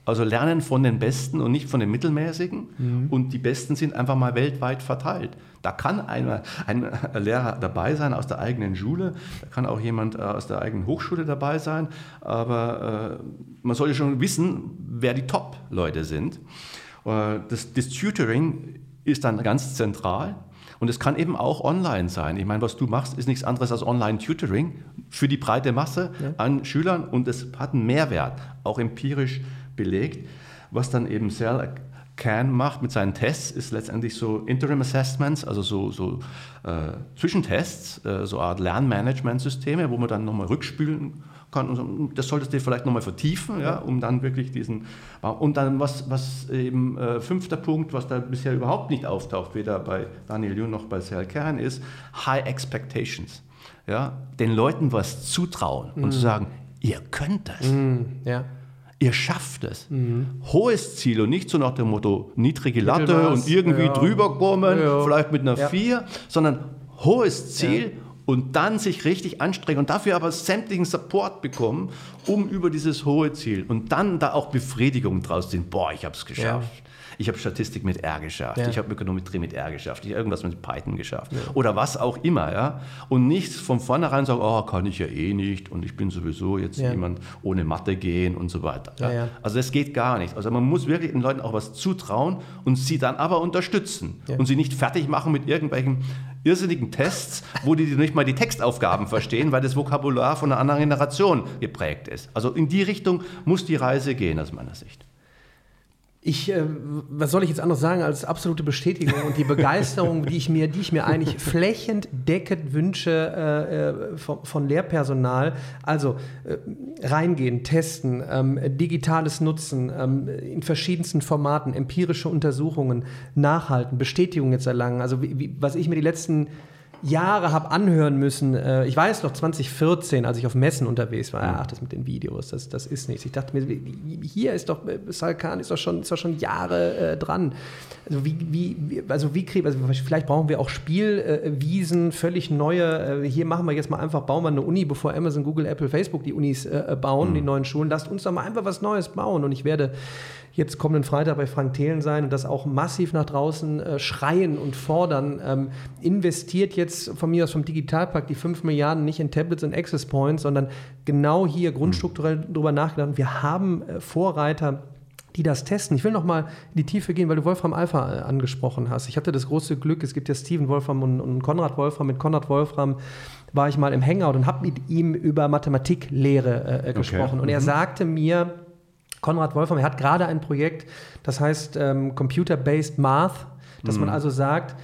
Also lernen von den Besten und nicht von den Mittelmäßigen. Mhm. Und die Besten sind einfach mal weltweit verteilt. Da kann eine, ein Lehrer dabei sein aus der eigenen Schule, da kann auch jemand äh, aus der eigenen Hochschule dabei sein, aber äh, man sollte schon wissen, wer die Top-Leute sind. Äh, das, das Tutoring ist dann ganz zentral. Und es kann eben auch online sein. Ich meine, was du machst, ist nichts anderes als Online-Tutoring für die breite Masse ja. an Schülern und es hat einen Mehrwert, auch empirisch belegt, was dann eben sehr CAN macht mit seinen Tests, ist letztendlich so Interim Assessments, also so, so äh, Zwischentests, äh, so eine Art Lernmanagementsysteme, wo man dann nochmal rückspülen kann. Und so, das solltest du vielleicht nochmal vertiefen, ja, um dann wirklich diesen. Und dann, was, was eben äh, fünfter Punkt, was da bisher überhaupt nicht auftaucht, weder bei Daniel Jung noch bei Sal Kern, ist High Expectations. Ja, den Leuten was zutrauen mm. und zu mhm. sagen, ihr könnt das. Mm, ja ihr schafft es. Mhm. Hohes Ziel und nicht so nach dem Motto niedrige Latte und irgendwie ja. drüber kommen, ja. vielleicht mit einer ja. 4, sondern hohes Ziel und dann sich richtig anstrengen und dafür aber sämtlichen Support bekommen, um über dieses hohe Ziel und dann da auch Befriedigung draus sind. Boah, ich habe es geschafft. Ich habe Statistik mit R geschafft. Ja. Ich habe Ökonometrie mit R geschafft. Ich habe irgendwas mit Python geschafft. Ja. Oder was auch immer. Ja? Und nicht von vornherein sagen, oh, kann ich ja eh nicht und ich bin sowieso jetzt ja. jemand ohne Mathe gehen und so weiter. Ja? Also das geht gar nicht. Also man muss wirklich den Leuten auch was zutrauen und sie dann aber unterstützen und sie nicht fertig machen mit irgendwelchen irrsinnigen Tests, wo die nicht mal die Textaufgaben verstehen, weil das Vokabular von einer anderen Generation geprägt ist. Also in die Richtung muss die Reise gehen, aus meiner Sicht. Ich, äh, was soll ich jetzt anders sagen als absolute Bestätigung und die Begeisterung, die ich mir, die ich mir eigentlich flächendeckend wünsche äh, äh, von, von, Lehrpersonal. Also äh, reingehen, testen, ähm, digitales Nutzen ähm, in verschiedensten Formaten, empirische Untersuchungen, nachhalten, Bestätigung jetzt erlangen. Also wie, wie, was ich mir die letzten Jahre habe anhören müssen. Äh, ich weiß noch 2014, als ich auf Messen unterwegs war, ach, das mit den Videos, das, das ist nichts. Ich dachte mir, hier ist doch, äh, Salkan ist doch schon, ist doch schon Jahre äh, dran. Also wie, wie, also wie kriegen, also vielleicht brauchen wir auch Spielwiesen, völlig neue. Äh, hier machen wir jetzt mal einfach, bauen wir eine Uni, bevor Amazon, Google, Apple, Facebook die Unis äh, bauen, mhm. die neuen Schulen. Lasst uns doch mal einfach was Neues bauen. Und ich werde jetzt kommenden Freitag bei Frank Thelen sein und das auch massiv nach draußen äh, schreien und fordern. Ähm, investiert jetzt von mir aus vom Digitalpakt die 5 Milliarden nicht in Tablets und Access Points, sondern genau hier grundstrukturell mhm. drüber nachgedacht. Wir haben äh, Vorreiter die das testen. Ich will noch mal in die Tiefe gehen, weil du Wolfram Alpha äh, angesprochen hast. Ich hatte das große Glück, es gibt ja Steven Wolfram und, und Konrad Wolfram. Mit Konrad Wolfram war ich mal im Hangout und habe mit ihm über Mathematiklehre äh, gesprochen. Okay. Und er mhm. sagte mir, Konrad Wolfram, er hat gerade ein Projekt, das heißt ähm, Computer-Based Math, dass mhm. man also sagt,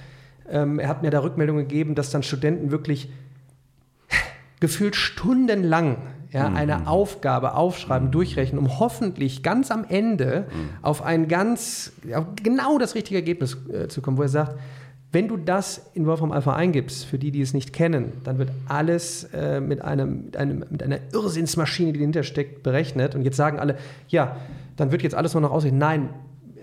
ähm, er hat mir da Rückmeldungen gegeben, dass dann Studenten wirklich gefühlt stundenlang ja, mhm. eine Aufgabe aufschreiben, mhm. durchrechnen, um hoffentlich ganz am Ende mhm. auf ein ganz, auf genau das richtige Ergebnis äh, zu kommen, wo er sagt, wenn du das in Wolfram Alpha eingibst, für die, die es nicht kennen, dann wird alles äh, mit, einem, mit, einem, mit einer Irrsinnsmaschine, die dahinter steckt, berechnet. Und jetzt sagen alle, ja, dann wird jetzt alles nur noch aussehen. Nein,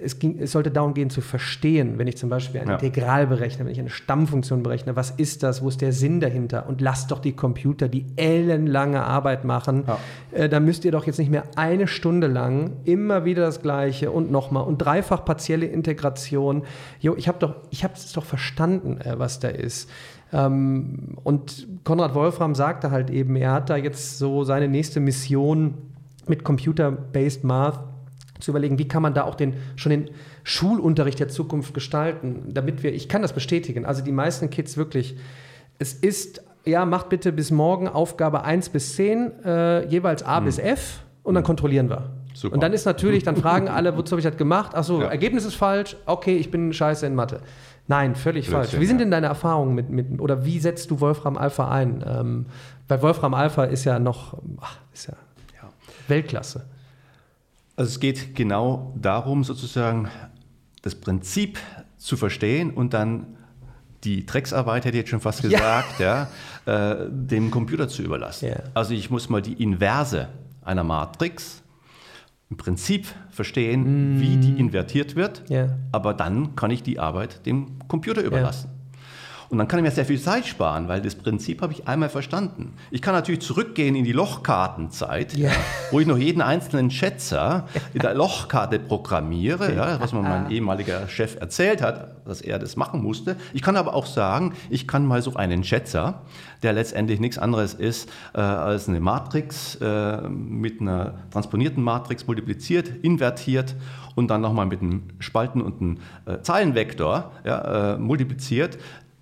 es, ging, es, sollte darum gehen zu verstehen, wenn ich zum Beispiel ein ja. Integral berechne, wenn ich eine Stammfunktion berechne, was ist das, wo ist der Sinn dahinter? Und lasst doch die Computer die ellenlange Arbeit machen. Ja. Äh, da müsst ihr doch jetzt nicht mehr eine Stunde lang immer wieder das Gleiche und nochmal und dreifach partielle Integration. Jo, ich habe doch, ich habe es doch verstanden, äh, was da ist. Ähm, und Konrad Wolfram sagte halt eben, er hat da jetzt so seine nächste Mission mit Computer-Based Math zu überlegen, wie kann man da auch den, schon den Schulunterricht der Zukunft gestalten, damit wir, ich kann das bestätigen, also die meisten Kids wirklich, es ist, ja, macht bitte bis morgen Aufgabe 1 bis 10, äh, jeweils A hm. bis F und dann hm. kontrollieren wir. Super. Und dann ist natürlich, dann fragen alle, wozu habe ich das gemacht? Achso, ja. Ergebnis ist falsch, okay, ich bin scheiße in Mathe. Nein, völlig Blödsinn, falsch. Wie sind denn deine Erfahrungen mit, mit, oder wie setzt du Wolfram Alpha ein? Ähm, weil Wolfram Alpha ist ja noch, ach, ist ja, ja. Weltklasse. Also es geht genau darum, sozusagen das Prinzip zu verstehen und dann die Drecksarbeit, hätte ich jetzt schon fast gesagt, ja. ja äh, dem Computer zu überlassen. Yeah. Also ich muss mal die Inverse einer Matrix im Prinzip verstehen, mm. wie die invertiert wird, yeah. aber dann kann ich die Arbeit dem Computer überlassen. Und dann kann ich mir sehr viel Zeit sparen, weil das Prinzip habe ich einmal verstanden. Ich kann natürlich zurückgehen in die Lochkartenzeit, ja. wo ich noch jeden einzelnen Schätzer in der Lochkarte programmiere, ja, was mir mein ehemaliger Chef erzählt hat, dass er das machen musste. Ich kann aber auch sagen, ich kann mal so einen Schätzer, der letztendlich nichts anderes ist äh, als eine Matrix äh, mit einer transponierten Matrix multipliziert, invertiert und dann nochmal mit einem Spalten- und einem äh, Zeilenvektor ja, äh, multipliziert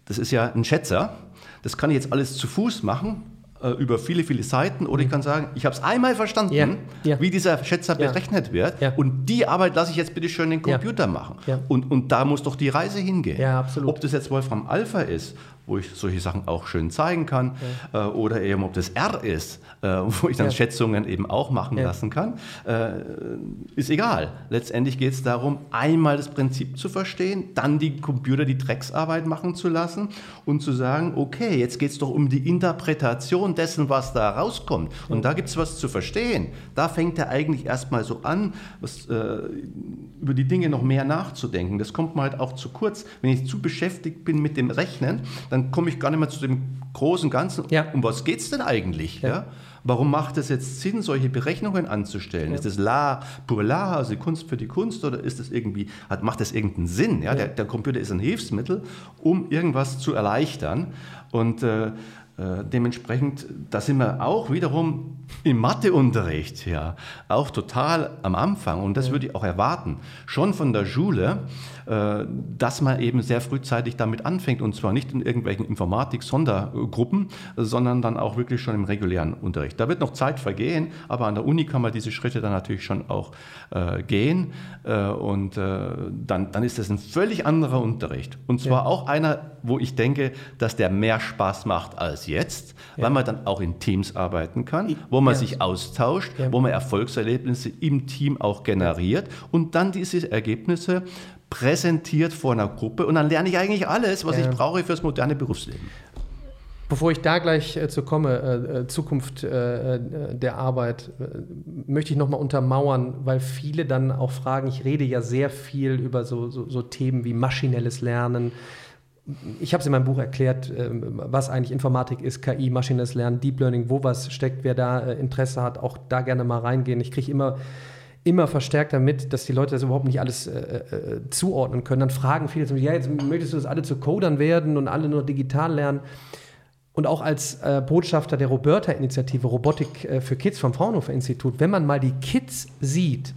das ist ja ein Schätzer. Das kann ich jetzt alles zu Fuß machen, äh, über viele, viele Seiten. Oder ich kann sagen, ich habe es einmal verstanden, ja, ja. wie dieser Schätzer ja. berechnet wird. Und die Arbeit lasse ich jetzt bitte schön den Computer machen. Und, und da muss doch die Reise hingehen. Ob das jetzt Wolfram Alpha ist wo ich solche Sachen auch schön zeigen kann. Ja. Äh, oder eben, ob das R ist, äh, wo ich dann ja. Schätzungen eben auch machen ja. lassen kann. Äh, ist egal. Letztendlich geht es darum, einmal das Prinzip zu verstehen, dann die Computer die Drecksarbeit machen zu lassen und zu sagen, okay, jetzt geht es doch um die Interpretation dessen, was da rauskommt. Und da gibt es was zu verstehen. Da fängt er eigentlich erstmal so an, was, über die Dinge noch mehr nachzudenken. Das kommt mir halt auch zu kurz. Wenn ich zu beschäftigt bin mit dem Rechnen, dann komme ich gar nicht mehr zu dem großen Ganzen. Ja. Um was geht es denn eigentlich? Ja. ja. Warum macht es jetzt Sinn, solche Berechnungen anzustellen? Ja. Ist das La pour La, also Kunst für die Kunst, oder ist das irgendwie, hat, macht das irgendeinen Sinn? Ja? Der, der, Computer ist ein Hilfsmittel, um irgendwas zu erleichtern. Und äh, äh, dementsprechend, da sind wir auch wiederum im Matheunterricht, ja, auch total am Anfang. Und das würde ich auch erwarten, schon von der Schule, dass man eben sehr frühzeitig damit anfängt. Und zwar nicht in irgendwelchen Informatik-Sondergruppen, sondern dann auch wirklich schon im regulären Unterricht. Da wird noch Zeit vergehen, aber an der Uni kann man diese Schritte dann natürlich schon auch äh, gehen. Äh, und äh, dann, dann ist das ein völlig anderer Unterricht. Und zwar ja. auch einer, wo ich denke, dass der mehr Spaß macht als jetzt, ja. weil man dann auch in Teams arbeiten kann, wo man ja. sich austauscht, wo man Erfolgserlebnisse im Team auch generiert und dann diese Ergebnisse präsentiert vor einer Gruppe und dann lerne ich eigentlich alles, was ich brauche fürs moderne Berufsleben. Bevor ich da gleich äh, zu komme, äh, äh Zukunft äh, äh, der Arbeit, äh, möchte ich nochmal untermauern, weil viele dann auch fragen, ich rede ja sehr viel über so, so, so Themen wie maschinelles Lernen. Ich habe es in meinem Buch erklärt, ähm, was eigentlich Informatik ist, KI, maschinelles Lernen, Deep Learning, wo was steckt, wer da Interesse hat, auch da gerne mal reingehen. Ich kriege immer immer verstärkter mit, dass die Leute das überhaupt nicht alles äh, äh, zuordnen können. Dann fragen viele, ja, jetzt möchtest du, dass alle zu Codern werden und alle nur digital lernen. Und auch als äh, Botschafter der Roberta-Initiative Robotik äh, für Kids vom Fraunhofer Institut, wenn man mal die Kids sieht,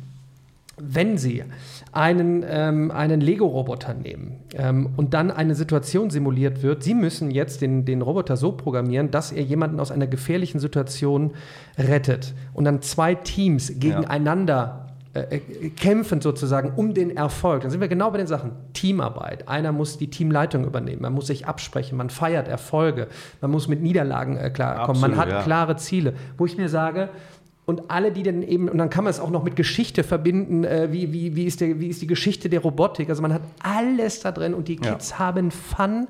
wenn sie einen, ähm, einen Lego-Roboter nehmen ähm, und dann eine Situation simuliert wird, sie müssen jetzt den, den Roboter so programmieren, dass er jemanden aus einer gefährlichen Situation rettet und dann zwei Teams gegeneinander äh, äh, kämpfen sozusagen um den Erfolg. Dann sind wir genau bei den Sachen. Teamarbeit. Einer muss die Teamleitung übernehmen. Man muss sich absprechen. Man feiert Erfolge. Man muss mit Niederlagen äh, klarkommen. man hat ja. klare Ziele. Wo ich mir sage, und alle, die dann eben, und dann kann man es auch noch mit Geschichte verbinden, äh, wie, wie, wie, ist der, wie ist die Geschichte der Robotik. Also man hat alles da drin und die Kids ja. haben Fun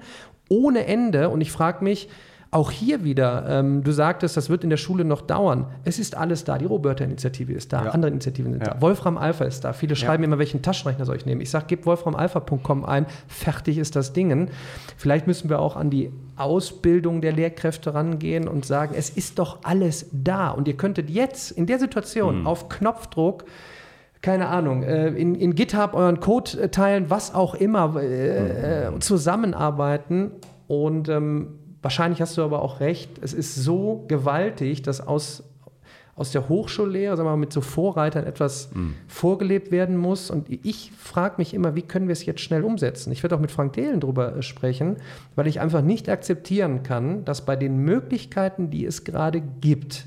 ohne Ende. Und ich frage mich, auch hier wieder, ähm, du sagtest, das wird in der Schule noch dauern. Es ist alles da. Die Roberta-Initiative ist da, ja. andere Initiativen sind ja. da. Wolfram Alpha ist da. Viele schreiben immer, welchen Taschenrechner soll ich nehmen. Ich sage, gib wolframalpha.com ein, fertig ist das Ding. Vielleicht müssen wir auch an die Ausbildung der Lehrkräfte rangehen und sagen, es ist doch alles da. Und ihr könntet jetzt in der Situation mhm. auf Knopfdruck keine Ahnung, äh, in, in GitHub euren Code äh, teilen, was auch immer, äh, mhm. zusammenarbeiten und ähm, wahrscheinlich hast du aber auch recht, es ist so gewaltig, dass aus, aus der Hochschullehre, sagen wir mal, mit so Vorreitern etwas mhm. vorgelebt werden muss. Und ich frage mich immer, wie können wir es jetzt schnell umsetzen? Ich werde auch mit Frank Dehlen darüber äh, sprechen, weil ich einfach nicht akzeptieren kann, dass bei den Möglichkeiten, die es gerade gibt,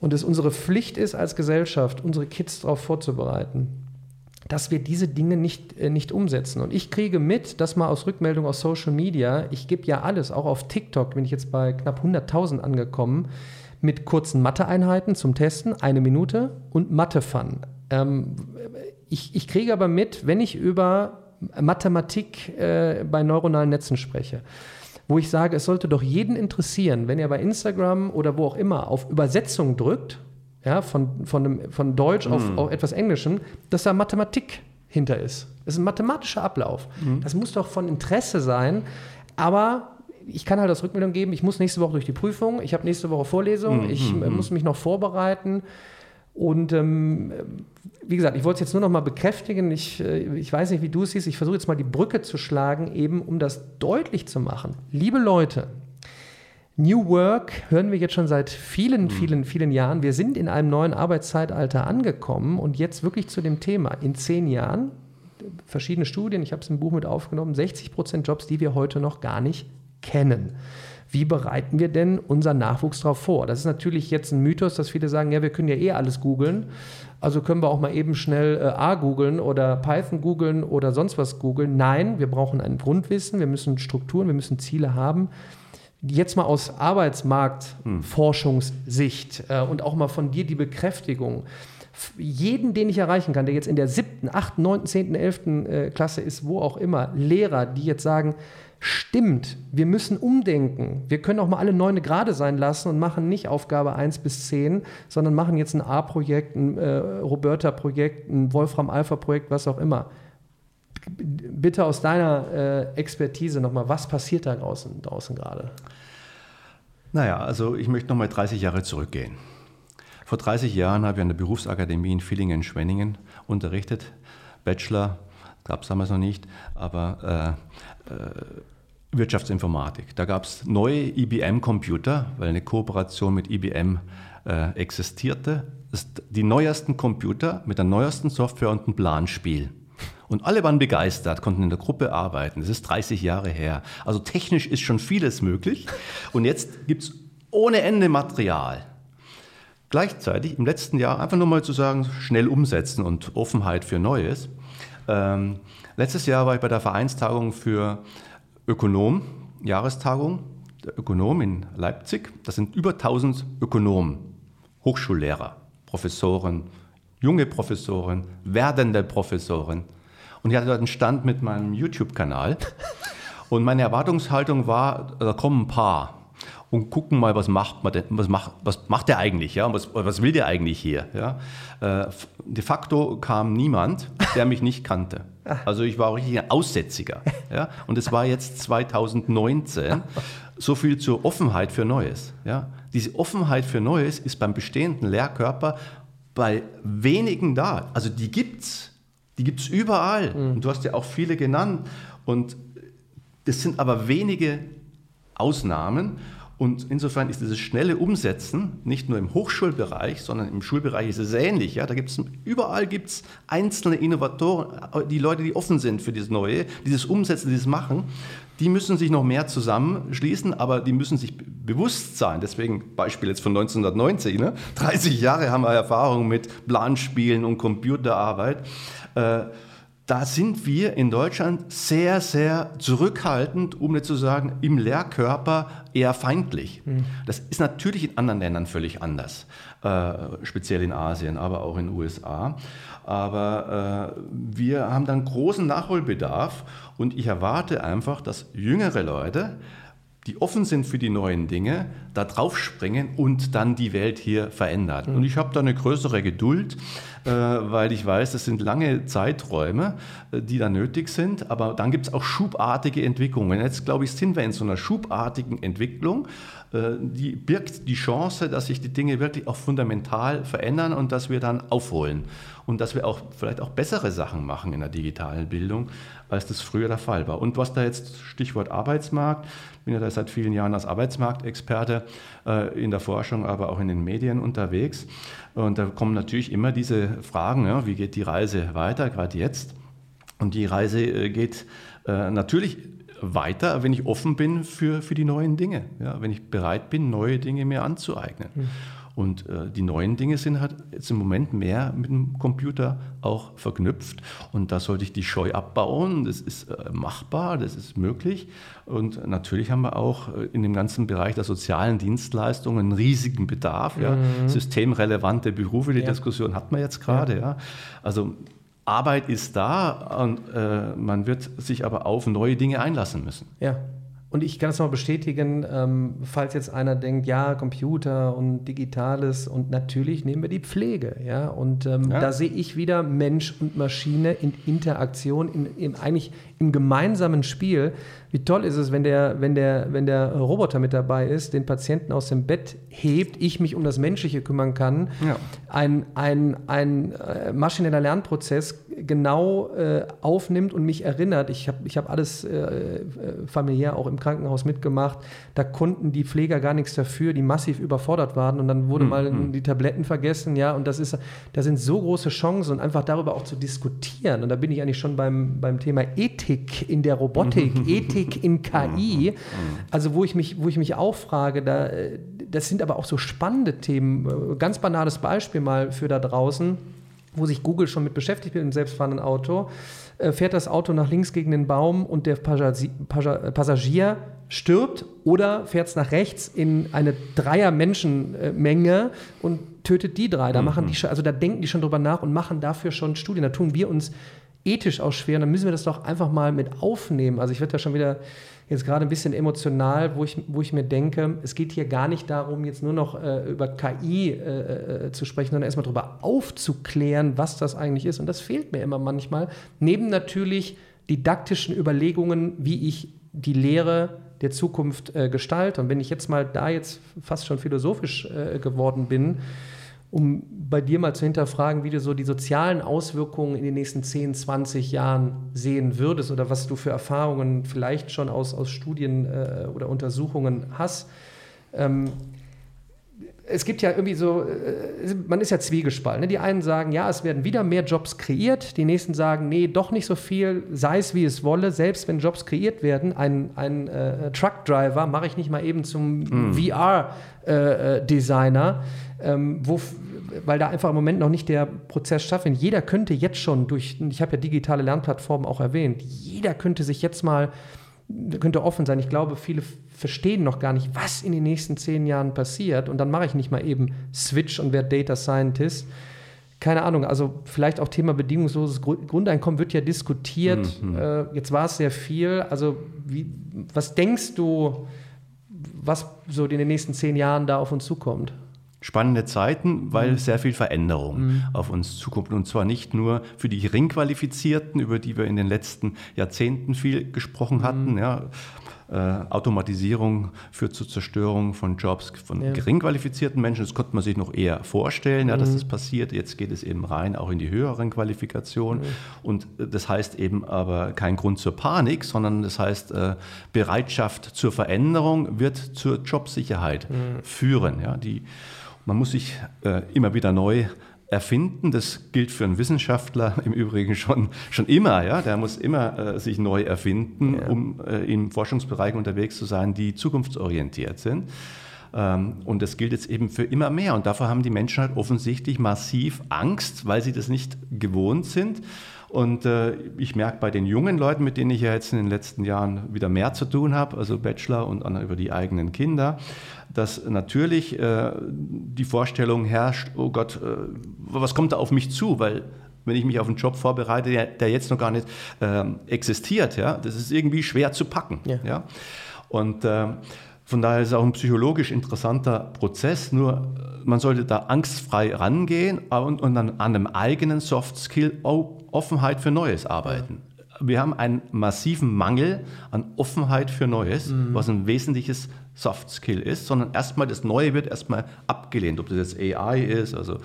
und es unsere Pflicht ist als Gesellschaft, unsere Kids darauf vorzubereiten, dass wir diese Dinge nicht, äh, nicht umsetzen. Und ich kriege mit, dass mal aus Rückmeldung aus Social Media, ich gebe ja alles, auch auf TikTok bin ich jetzt bei knapp 100.000 angekommen, mit kurzen Matheeinheiten zum Testen, eine Minute und Mathe-Fun. Ähm, ich, ich kriege aber mit, wenn ich über Mathematik äh, bei neuronalen Netzen spreche, wo ich sage, es sollte doch jeden interessieren, wenn er bei Instagram oder wo auch immer auf Übersetzung drückt ja, von, von, einem, von Deutsch auf, mhm. auf etwas Englischem, dass da Mathematik hinter ist. Das ist ein mathematischer Ablauf. Mhm. Das muss doch von Interesse sein. Aber ich kann halt das Rückmeldung geben, ich muss nächste Woche durch die Prüfung, ich habe nächste Woche Vorlesung, mhm. ich äh, muss mich noch vorbereiten. Und ähm, wie gesagt, ich wollte es jetzt nur noch mal bekräftigen. Ich, äh, ich weiß nicht, wie du es siehst. Ich versuche jetzt mal die Brücke zu schlagen, eben um das deutlich zu machen. Liebe Leute, New Work hören wir jetzt schon seit vielen, mhm. vielen, vielen Jahren. Wir sind in einem neuen Arbeitszeitalter angekommen und jetzt wirklich zu dem Thema. In zehn Jahren, verschiedene Studien, ich habe es im Buch mit aufgenommen, 60 Prozent Jobs, die wir heute noch gar nicht kennen. Wie bereiten wir denn unseren Nachwuchs darauf vor? Das ist natürlich jetzt ein Mythos, dass viele sagen, ja, wir können ja eh alles googeln. Also können wir auch mal eben schnell äh, A googeln oder Python googeln oder sonst was googeln. Nein, wir brauchen ein Grundwissen, wir müssen Strukturen, wir müssen Ziele haben jetzt mal aus Arbeitsmarktforschungssicht äh, und auch mal von dir die Bekräftigung. Jeden, den ich erreichen kann, der jetzt in der siebten, achten, neunten, zehnten, elften äh, Klasse ist, wo auch immer, Lehrer, die jetzt sagen, stimmt, wir müssen umdenken. Wir können auch mal alle neune gerade sein lassen und machen nicht Aufgabe 1 bis 10, sondern machen jetzt ein A-Projekt, ein äh, Roberta-Projekt, ein Wolfram-Alpha-Projekt, was auch immer bitte aus deiner äh, Expertise nochmal, was passiert da draußen, draußen gerade? Naja, also ich möchte nochmal 30 Jahre zurückgehen. Vor 30 Jahren habe ich an der Berufsakademie in Villingen-Schwenningen unterrichtet. Bachelor, gab es damals noch nicht, aber äh, äh, Wirtschaftsinformatik. Da gab es neue IBM-Computer, weil eine Kooperation mit IBM äh, existierte. die neuesten Computer mit der neuesten Software und einem Planspiel. Und alle waren begeistert, konnten in der Gruppe arbeiten. Das ist 30 Jahre her. Also technisch ist schon vieles möglich. Und jetzt gibt es ohne Ende Material. Gleichzeitig im letzten Jahr einfach nur mal zu sagen, schnell umsetzen und Offenheit für Neues. Ähm, letztes Jahr war ich bei der Vereinstagung für Ökonom, Jahrestagung der Ökonom in Leipzig. Das sind über 1000 Ökonomen, Hochschullehrer, Professoren, junge Professoren, werdende Professoren. Und ich hatte dort einen Stand mit meinem YouTube-Kanal. Und meine Erwartungshaltung war, da kommen ein paar und gucken mal, was macht, man denn, was macht, was macht der eigentlich, ja, was, was will der eigentlich hier, ja. Äh, de facto kam niemand, der mich nicht kannte. Also ich war richtig ein Aussätziger, ja. Und es war jetzt 2019. So viel zur Offenheit für Neues, ja. Diese Offenheit für Neues ist beim bestehenden Lehrkörper bei wenigen da. Also die gibt's, die gibt's überall. Mhm. Und du hast ja auch viele genannt. Und das sind aber wenige Ausnahmen. Und insofern ist dieses schnelle Umsetzen nicht nur im Hochschulbereich, sondern im Schulbereich ist es ähnlich. Ja? Da gibt's, überall gibt es einzelne Innovatoren, die Leute, die offen sind für dieses Neue, dieses Umsetzen, dieses Machen. Die müssen sich noch mehr zusammenschließen, aber die müssen sich bewusst sein. Deswegen Beispiel jetzt von 1990. Ne? 30 Jahre haben wir Erfahrung mit Planspielen und Computerarbeit. Äh, da sind wir in Deutschland sehr, sehr zurückhaltend, um nicht zu sagen, im Lehrkörper eher feindlich. Mhm. Das ist natürlich in anderen Ländern völlig anders, äh, speziell in Asien, aber auch in den USA. Aber äh, wir haben dann großen Nachholbedarf und ich erwarte einfach, dass jüngere Leute die offen sind für die neuen Dinge, da drauf springen und dann die Welt hier verändern. Mhm. Und ich habe da eine größere Geduld, weil ich weiß, das sind lange Zeiträume, äh, die da nötig sind. Aber dann gibt es auch schubartige Entwicklungen. Jetzt, glaube ich, sind wir in so einer schubartigen Entwicklung, äh, die birgt die Chance, dass sich die Dinge wirklich auch fundamental verändern und dass wir dann aufholen und dass wir auch vielleicht auch bessere Sachen machen in der digitalen Bildung, als das früher der Fall war. Und was da jetzt Stichwort Arbeitsmarkt, bin ja da seit vielen Jahren als Arbeitsmarktexperte äh, in der Forschung, aber auch in den Medien unterwegs. Und da kommen natürlich immer diese Fragen, ja, wie geht die Reise weiter, gerade jetzt? Und die Reise äh, geht äh, natürlich weiter, wenn ich offen bin für, für die neuen Dinge, ja, wenn ich bereit bin, neue Dinge mir anzueignen. Mhm. Und äh, die neuen Dinge sind halt jetzt im Moment mehr mit dem Computer auch verknüpft. Und da sollte ich die Scheu abbauen. Das ist äh, machbar, das ist möglich. Und natürlich haben wir auch äh, in dem ganzen Bereich der sozialen Dienstleistungen einen riesigen Bedarf. Ja. Mhm. Systemrelevante Berufe, die ja. Diskussion hat man jetzt gerade. Ja. Also Arbeit ist da und äh, man wird sich aber auf neue Dinge einlassen müssen. Ja, und ich kann es noch bestätigen, ähm, falls jetzt einer denkt, ja, Computer und Digitales und natürlich nehmen wir die Pflege. Ja? Und ähm, ja. da sehe ich wieder Mensch und Maschine in Interaktion, in, in, eigentlich im gemeinsamen Spiel. Wie toll ist es, wenn der, wenn, der, wenn der Roboter mit dabei ist, den Patienten aus dem Bett hebt, ich mich um das Menschliche kümmern kann. Ja. Ein, ein, ein äh, maschineller Lernprozess genau äh, aufnimmt und mich erinnert. Ich habe ich hab alles äh, äh, familiär auch im Krankenhaus mitgemacht. Da konnten die Pfleger gar nichts dafür, die massiv überfordert waren und dann wurde mhm. mal hm. die Tabletten vergessen. Ja, und das ist, da sind so große Chancen und einfach darüber auch zu diskutieren. Und da bin ich eigentlich schon beim, beim Thema Ethik in der Robotik, Ethik in KI. Mhm. Also wo ich mich, wo ich mich auch frage, da, das sind aber auch so spannende Themen. Ganz banales Beispiel mal für da draußen wo sich Google schon mit beschäftigt mit dem selbstfahrenden Auto, äh, fährt das Auto nach links gegen den Baum und der Passagier stirbt oder fährt es nach rechts in eine Dreier-Menschenmenge und tötet die drei. Da mhm. machen die also da denken die schon drüber nach und machen dafür schon Studien. Da tun wir uns ethisch auch schwer. Und dann müssen wir das doch einfach mal mit aufnehmen. Also ich werde da schon wieder jetzt gerade ein bisschen emotional, wo ich, wo ich mir denke, es geht hier gar nicht darum, jetzt nur noch äh, über KI äh, äh, zu sprechen, sondern erstmal darüber aufzuklären, was das eigentlich ist. Und das fehlt mir immer manchmal. Neben natürlich didaktischen Überlegungen, wie ich die Lehre der Zukunft äh, gestalte. Und wenn ich jetzt mal da jetzt fast schon philosophisch äh, geworden bin, um bei dir mal zu hinterfragen, wie du so die sozialen Auswirkungen in den nächsten 10, 20 Jahren sehen würdest oder was du für Erfahrungen vielleicht schon aus, aus Studien äh, oder Untersuchungen hast. Ähm, es gibt ja irgendwie so, äh, man ist ja zwiegespalten. Ne? Die einen sagen, ja, es werden wieder mehr Jobs kreiert. Die nächsten sagen, nee, doch nicht so viel, sei es wie es wolle. Selbst wenn Jobs kreiert werden, ein, ein äh, Truckdriver mache ich nicht mal eben zum mm. VR-Designer. Äh, ähm, wo, weil da einfach im Moment noch nicht der Prozess stattfindet. Jeder könnte jetzt schon durch, ich habe ja digitale Lernplattformen auch erwähnt, jeder könnte sich jetzt mal, könnte offen sein. Ich glaube, viele verstehen noch gar nicht, was in den nächsten zehn Jahren passiert. Und dann mache ich nicht mal eben Switch und werde Data Scientist. keine Ahnung, also vielleicht auch Thema bedingungsloses Grundeinkommen wird ja diskutiert. Mhm. Äh, jetzt war es sehr viel. Also, wie, was denkst du, was so in den nächsten zehn Jahren da auf uns zukommt? Spannende Zeiten, weil mhm. sehr viel Veränderung mhm. auf uns zukommt. Und zwar nicht nur für die Geringqualifizierten, über die wir in den letzten Jahrzehnten viel gesprochen hatten. Mhm. Ja äh, Automatisierung führt zur Zerstörung von Jobs von ja. gering qualifizierten Menschen. Das konnte man sich noch eher vorstellen, ja, dass mhm. das passiert. Jetzt geht es eben rein auch in die höheren Qualifikationen. Mhm. Und das heißt eben aber kein Grund zur Panik, sondern das heißt, äh, Bereitschaft zur Veränderung wird zur Jobsicherheit mhm. führen. Ja, die, man muss sich äh, immer wieder neu erfinden. Das gilt für einen Wissenschaftler im Übrigen schon, schon immer. Ja? Der muss immer äh, sich neu erfinden, ja. um äh, in Forschungsbereichen unterwegs zu sein, die zukunftsorientiert sind. Ähm, und das gilt jetzt eben für immer mehr. Und davor haben die Menschen halt offensichtlich massiv Angst, weil sie das nicht gewohnt sind. Und äh, ich merke bei den jungen Leuten, mit denen ich ja jetzt in den letzten Jahren wieder mehr zu tun habe, also Bachelor und dann über die eigenen Kinder, dass natürlich äh, die Vorstellung herrscht, oh Gott, äh, was kommt da auf mich zu? Weil wenn ich mich auf einen Job vorbereite, der, der jetzt noch gar nicht äh, existiert, ja, das ist irgendwie schwer zu packen. Ja. ja? Und äh, von daher ist es auch ein psychologisch interessanter Prozess, nur man sollte da angstfrei rangehen und, und dann an einem eigenen Soft Skill Offenheit für Neues arbeiten. Wir haben einen massiven Mangel an Offenheit für Neues, mhm. was ein wesentliches Soft Skill ist, sondern erstmal das Neue wird erstmal abgelehnt, ob das jetzt AI ist, also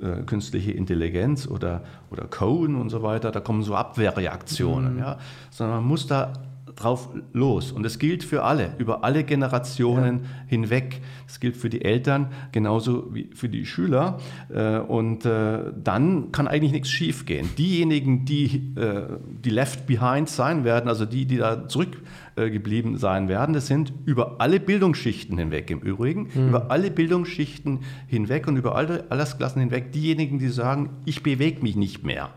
äh, künstliche Intelligenz oder, oder Code und so weiter, da kommen so Abwehrreaktionen, mhm. ja, sondern man muss da drauf los. Und das gilt für alle, über alle Generationen ja. hinweg. Das gilt für die Eltern genauso wie für die Schüler. Äh, und äh, dann kann eigentlich nichts schiefgehen. Diejenigen, die, äh, die left behind sein werden, also die, die da zurückgeblieben sein werden, das sind über alle Bildungsschichten hinweg im Übrigen, mhm. über alle Bildungsschichten hinweg und über alle Altersklassen hinweg, diejenigen, die sagen, ich bewege mich nicht mehr.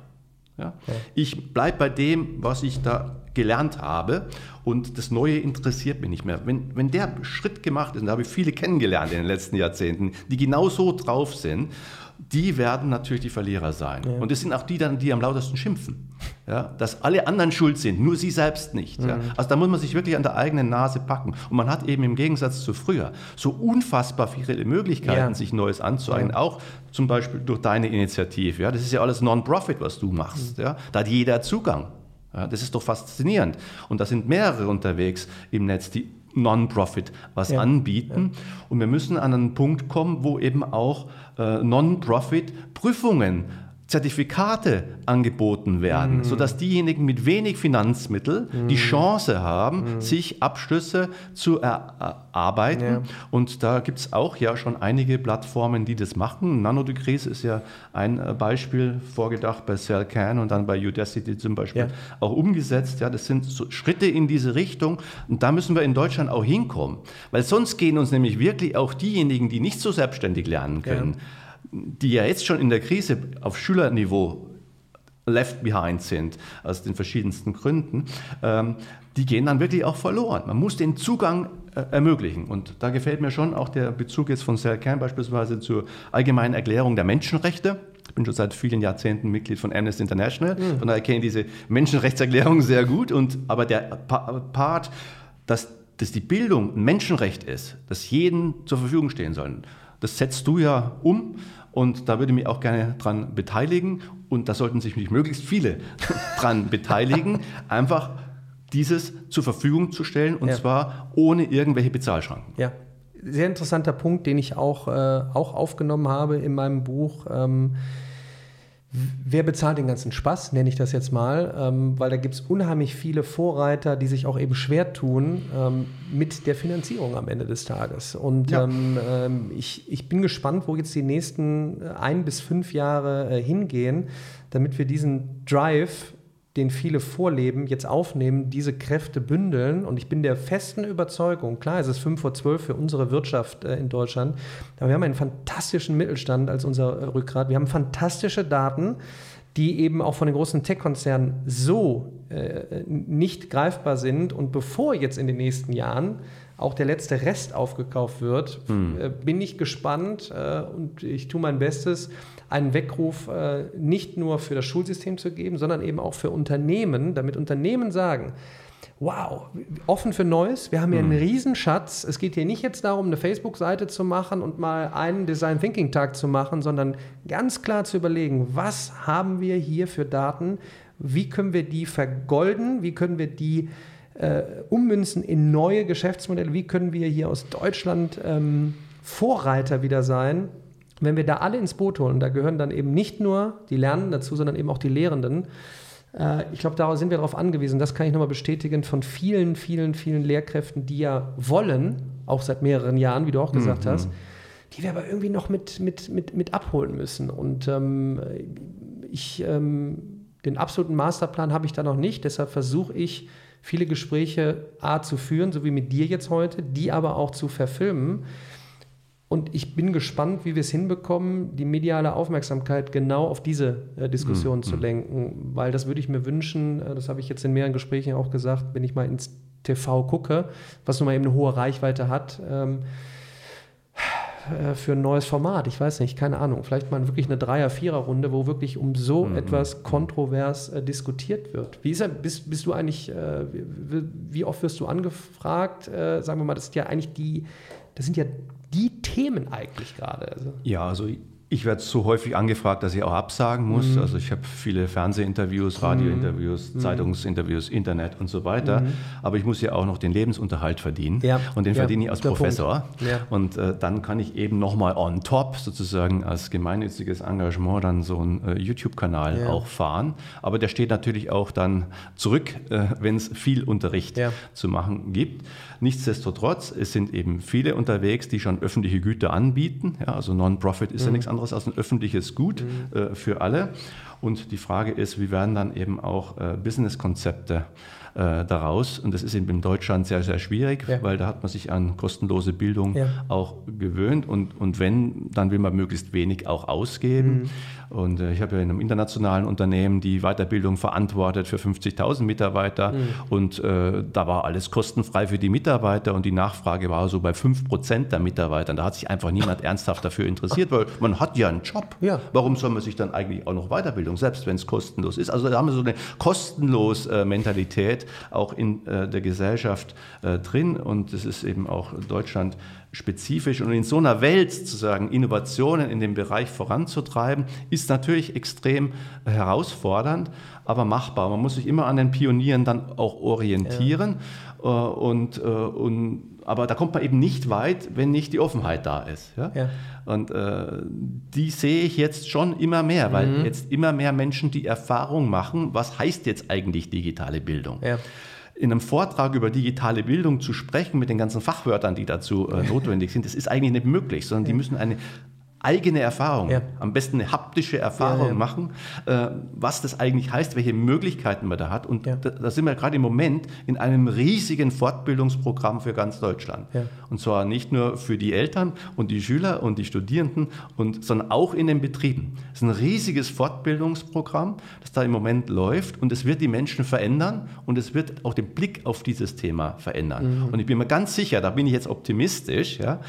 Ja? Ich bleibe bei dem, was ich da gelernt habe und das Neue interessiert mich nicht mehr. Wenn, wenn der Schritt gemacht ist, und da habe ich viele kennengelernt in den letzten Jahrzehnten, die genau so drauf sind, die werden natürlich die Verlierer sein. Ja. Und es sind auch die dann, die am lautesten schimpfen. Ja, dass alle anderen schuld sind, nur sie selbst nicht. Mhm. Ja. Also da muss man sich wirklich an der eigenen Nase packen. Und man hat eben im Gegensatz zu früher so unfassbar viele Möglichkeiten, sich Neues anzueignen. Auch zum Beispiel durch deine Initiative. Ja. Das ist ja alles Non-Profit, was du machst. Mhm. Ja. Da hat jeder Zugang. Das ist doch faszinierend. Und da sind mehrere unterwegs im Netz, die Non-Profit was ja, anbieten. Ja. Und wir müssen an einen Punkt kommen, wo eben auch äh, Non-Profit Prüfungen Zertifikate angeboten werden, mhm. sodass diejenigen mit wenig Finanzmittel mhm. die Chance haben, mhm. sich Abschlüsse zu erarbeiten. Ja. Und da gibt es auch ja schon einige Plattformen, die das machen. Nanodegrees ist ja ein äh, Beispiel vorgedacht bei CellCan und dann bei Udacity zum Beispiel ja. auch umgesetzt. Ja, das sind so Schritte in diese Richtung und da müssen wir in Deutschland auch hinkommen, weil sonst gehen uns nämlich wirklich auch diejenigen, die nicht so selbstständig lernen können, ja die ja jetzt schon in der Krise auf Schülerniveau left behind sind, aus den verschiedensten Gründen, ähm, die gehen dann wirklich auch verloren. Man muss den Zugang äh, ermöglichen. Und da gefällt mir schon auch der Bezug jetzt von Sarah Kern beispielsweise zur Allgemeinen Erklärung der Menschenrechte. Ich bin schon seit vielen Jahrzehnten Mitglied von Amnesty International, mhm. von daher kenne ich diese Menschenrechtserklärung sehr gut. Und, aber der Part, dass, dass die Bildung ein Menschenrecht ist, das jedem zur Verfügung stehen soll, das setzt du ja um und da würde ich mich auch gerne dran beteiligen. Und da sollten sich möglichst viele dran beteiligen, einfach dieses zur Verfügung zu stellen und ja. zwar ohne irgendwelche Bezahlschranken. Ja, sehr interessanter Punkt, den ich auch, äh, auch aufgenommen habe in meinem Buch. Ähm, Wer bezahlt den ganzen Spaß, nenne ich das jetzt mal, ähm, weil da gibt es unheimlich viele Vorreiter, die sich auch eben schwer tun ähm, mit der Finanzierung am Ende des Tages. Und ja. ähm, ähm ich, ich bin gespannt, wo jetzt die nächsten ein bis fünf Jahre äh, hingehen, damit wir diesen Drive den viele vorleben, jetzt aufnehmen, diese Kräfte bündeln. Und ich bin der festen Überzeugung, klar, es ist 5 vor 12 für unsere Wirtschaft äh, in Deutschland, aber wir haben einen fantastischen Mittelstand als unser äh, Rückgrat. Wir haben fantastische Daten, die eben auch von den großen Tech-Konzernen so äh, nicht greifbar sind. Und bevor jetzt in den nächsten Jahren auch der letzte Rest aufgekauft wird, hm. äh, bin ich gespannt äh, und ich tue mein Bestes, einen Weckruf äh, nicht nur für das Schulsystem zu geben, sondern eben auch für Unternehmen, damit Unternehmen sagen, wow, offen für Neues. Wir haben hier einen mhm. Riesenschatz. Es geht hier nicht jetzt darum, eine Facebook-Seite zu machen und mal einen Design Thinking Tag zu machen, sondern ganz klar zu überlegen, was haben wir hier für Daten? Wie können wir die vergolden? Wie können wir die äh, ummünzen in neue Geschäftsmodelle? Wie können wir hier aus Deutschland ähm, Vorreiter wieder sein? Wenn wir da alle ins Boot holen, da gehören dann eben nicht nur die Lernenden dazu, sondern eben auch die Lehrenden, äh, ich glaube, da sind wir darauf angewiesen. Das kann ich nochmal bestätigen von vielen, vielen, vielen Lehrkräften, die ja wollen, auch seit mehreren Jahren, wie du auch gesagt mhm. hast, die wir aber irgendwie noch mit, mit, mit, mit abholen müssen. Und ähm, ich, ähm, den absoluten Masterplan habe ich da noch nicht. Deshalb versuche ich, viele Gespräche A zu führen, so wie mit dir jetzt heute, die aber auch zu verfilmen und ich bin gespannt, wie wir es hinbekommen, die mediale Aufmerksamkeit genau auf diese äh, Diskussion mhm. zu lenken, weil das würde ich mir wünschen, äh, das habe ich jetzt in mehreren Gesprächen auch gesagt, wenn ich mal ins TV gucke, was nun mal eben eine hohe Reichweite hat, ähm, äh, für ein neues Format. Ich weiß nicht, keine Ahnung. Vielleicht mal wirklich eine Dreier-, Vierer-Runde, wo wirklich um so mhm. etwas kontrovers äh, diskutiert wird. Wie ist er, bist, bist du eigentlich, äh, wie, wie, oft wirst du angefragt? Äh, sagen wir mal, das sind ja eigentlich die, das sind ja die Themen eigentlich gerade? Also ja, also ich werde so häufig angefragt, dass ich auch absagen muss. Mhm. Also ich habe viele Fernsehinterviews, Radiointerviews, mhm. Zeitungsinterviews, Internet und so weiter. Mhm. Aber ich muss ja auch noch den Lebensunterhalt verdienen. Ja. Und den ja, verdiene ich als Professor. Ja. Und äh, dann kann ich eben nochmal on top sozusagen als gemeinnütziges Engagement dann so einen äh, YouTube-Kanal auch fahren. Aber der steht natürlich auch dann zurück, äh, wenn es viel Unterricht zu machen gibt. Nichtsdestotrotz, es sind eben viele unterwegs, die schon öffentliche Güter anbieten. also Non-Profit ist ja mhm. nichts anderes anderes als ein öffentliches Gut mhm. äh, für alle. Und die Frage ist, wie werden dann eben auch äh, Businesskonzepte äh, daraus. Und das ist eben in Deutschland sehr, sehr schwierig, ja. weil da hat man sich an kostenlose Bildung ja. auch gewöhnt. Und, und wenn, dann will man möglichst wenig auch ausgeben. Mhm. Und äh, ich habe ja in einem internationalen Unternehmen die Weiterbildung verantwortet für 50.000 Mitarbeiter. Mhm. Und äh, da war alles kostenfrei für die Mitarbeiter und die Nachfrage war so bei 5 Prozent der Mitarbeiter. Und da hat sich einfach niemand ernsthaft dafür interessiert, weil man hat ja einen Job. Ja. Warum soll man sich dann eigentlich auch noch Weiterbildung, selbst wenn es kostenlos ist? Also da haben wir so eine kostenlos äh, Mentalität auch in äh, der Gesellschaft äh, drin. Und das ist eben auch Deutschland spezifisch. Und in so einer Welt sozusagen Innovationen in dem Bereich voranzutreiben, ist natürlich extrem herausfordernd, aber machbar. Man muss sich immer an den Pionieren dann auch orientieren. Ja. Äh, und, äh, und, aber da kommt man eben nicht weit, wenn nicht die Offenheit da ist. Ja? ja. Und äh, die sehe ich jetzt schon immer mehr, weil mhm. jetzt immer mehr Menschen die Erfahrung machen, was heißt jetzt eigentlich digitale Bildung. Ja in einem Vortrag über digitale Bildung zu sprechen mit den ganzen Fachwörtern, die dazu äh, notwendig sind, das ist eigentlich nicht möglich, sondern die müssen eine eigene Erfahrung, ja. am besten eine haptische Erfahrung ja, machen, äh, was das eigentlich heißt, welche Möglichkeiten man da hat. Und da, da, sind wir gerade im Moment in einem riesigen Fortbildungsprogramm für ganz Deutschland. Und zwar nicht nur für die Eltern und die Schüler und die Studierenden, und, sondern auch in den Betrieben. Es ist ein riesiges Fortbildungsprogramm, das da im Moment läuft und es wird die Menschen verändern und es wird auch den Blick auf dieses Thema verändern. Mhm. Und ich bin mir ganz sicher, da bin ich jetzt optimistisch, ja,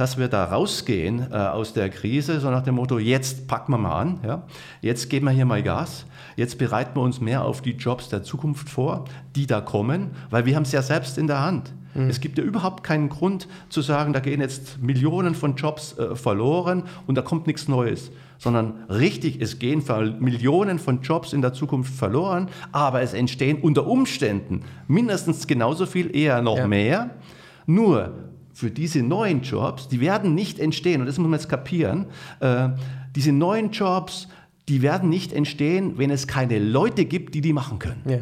dass wir da rausgehen äh, aus der Krise, so nach dem Motto, jetzt packen wir mal an, ja? jetzt geben wir hier mal Gas, jetzt bereiten wir uns mehr auf die Jobs der Zukunft vor, die da kommen, weil wir haben es ja selbst in der Hand. Mhm. Es gibt ja überhaupt keinen Grund zu sagen, da gehen jetzt Millionen von Jobs äh, verloren und da kommt nichts Neues sondern richtig, es gehen Millionen von Jobs in der Zukunft verloren, aber es entstehen unter Umständen mindestens genauso viel, eher noch ja. mehr. Nur für diese neuen Jobs, die werden nicht entstehen, und das muss man jetzt kapieren, äh, diese neuen Jobs, die werden nicht entstehen, wenn es keine Leute gibt, die die machen können. Ja.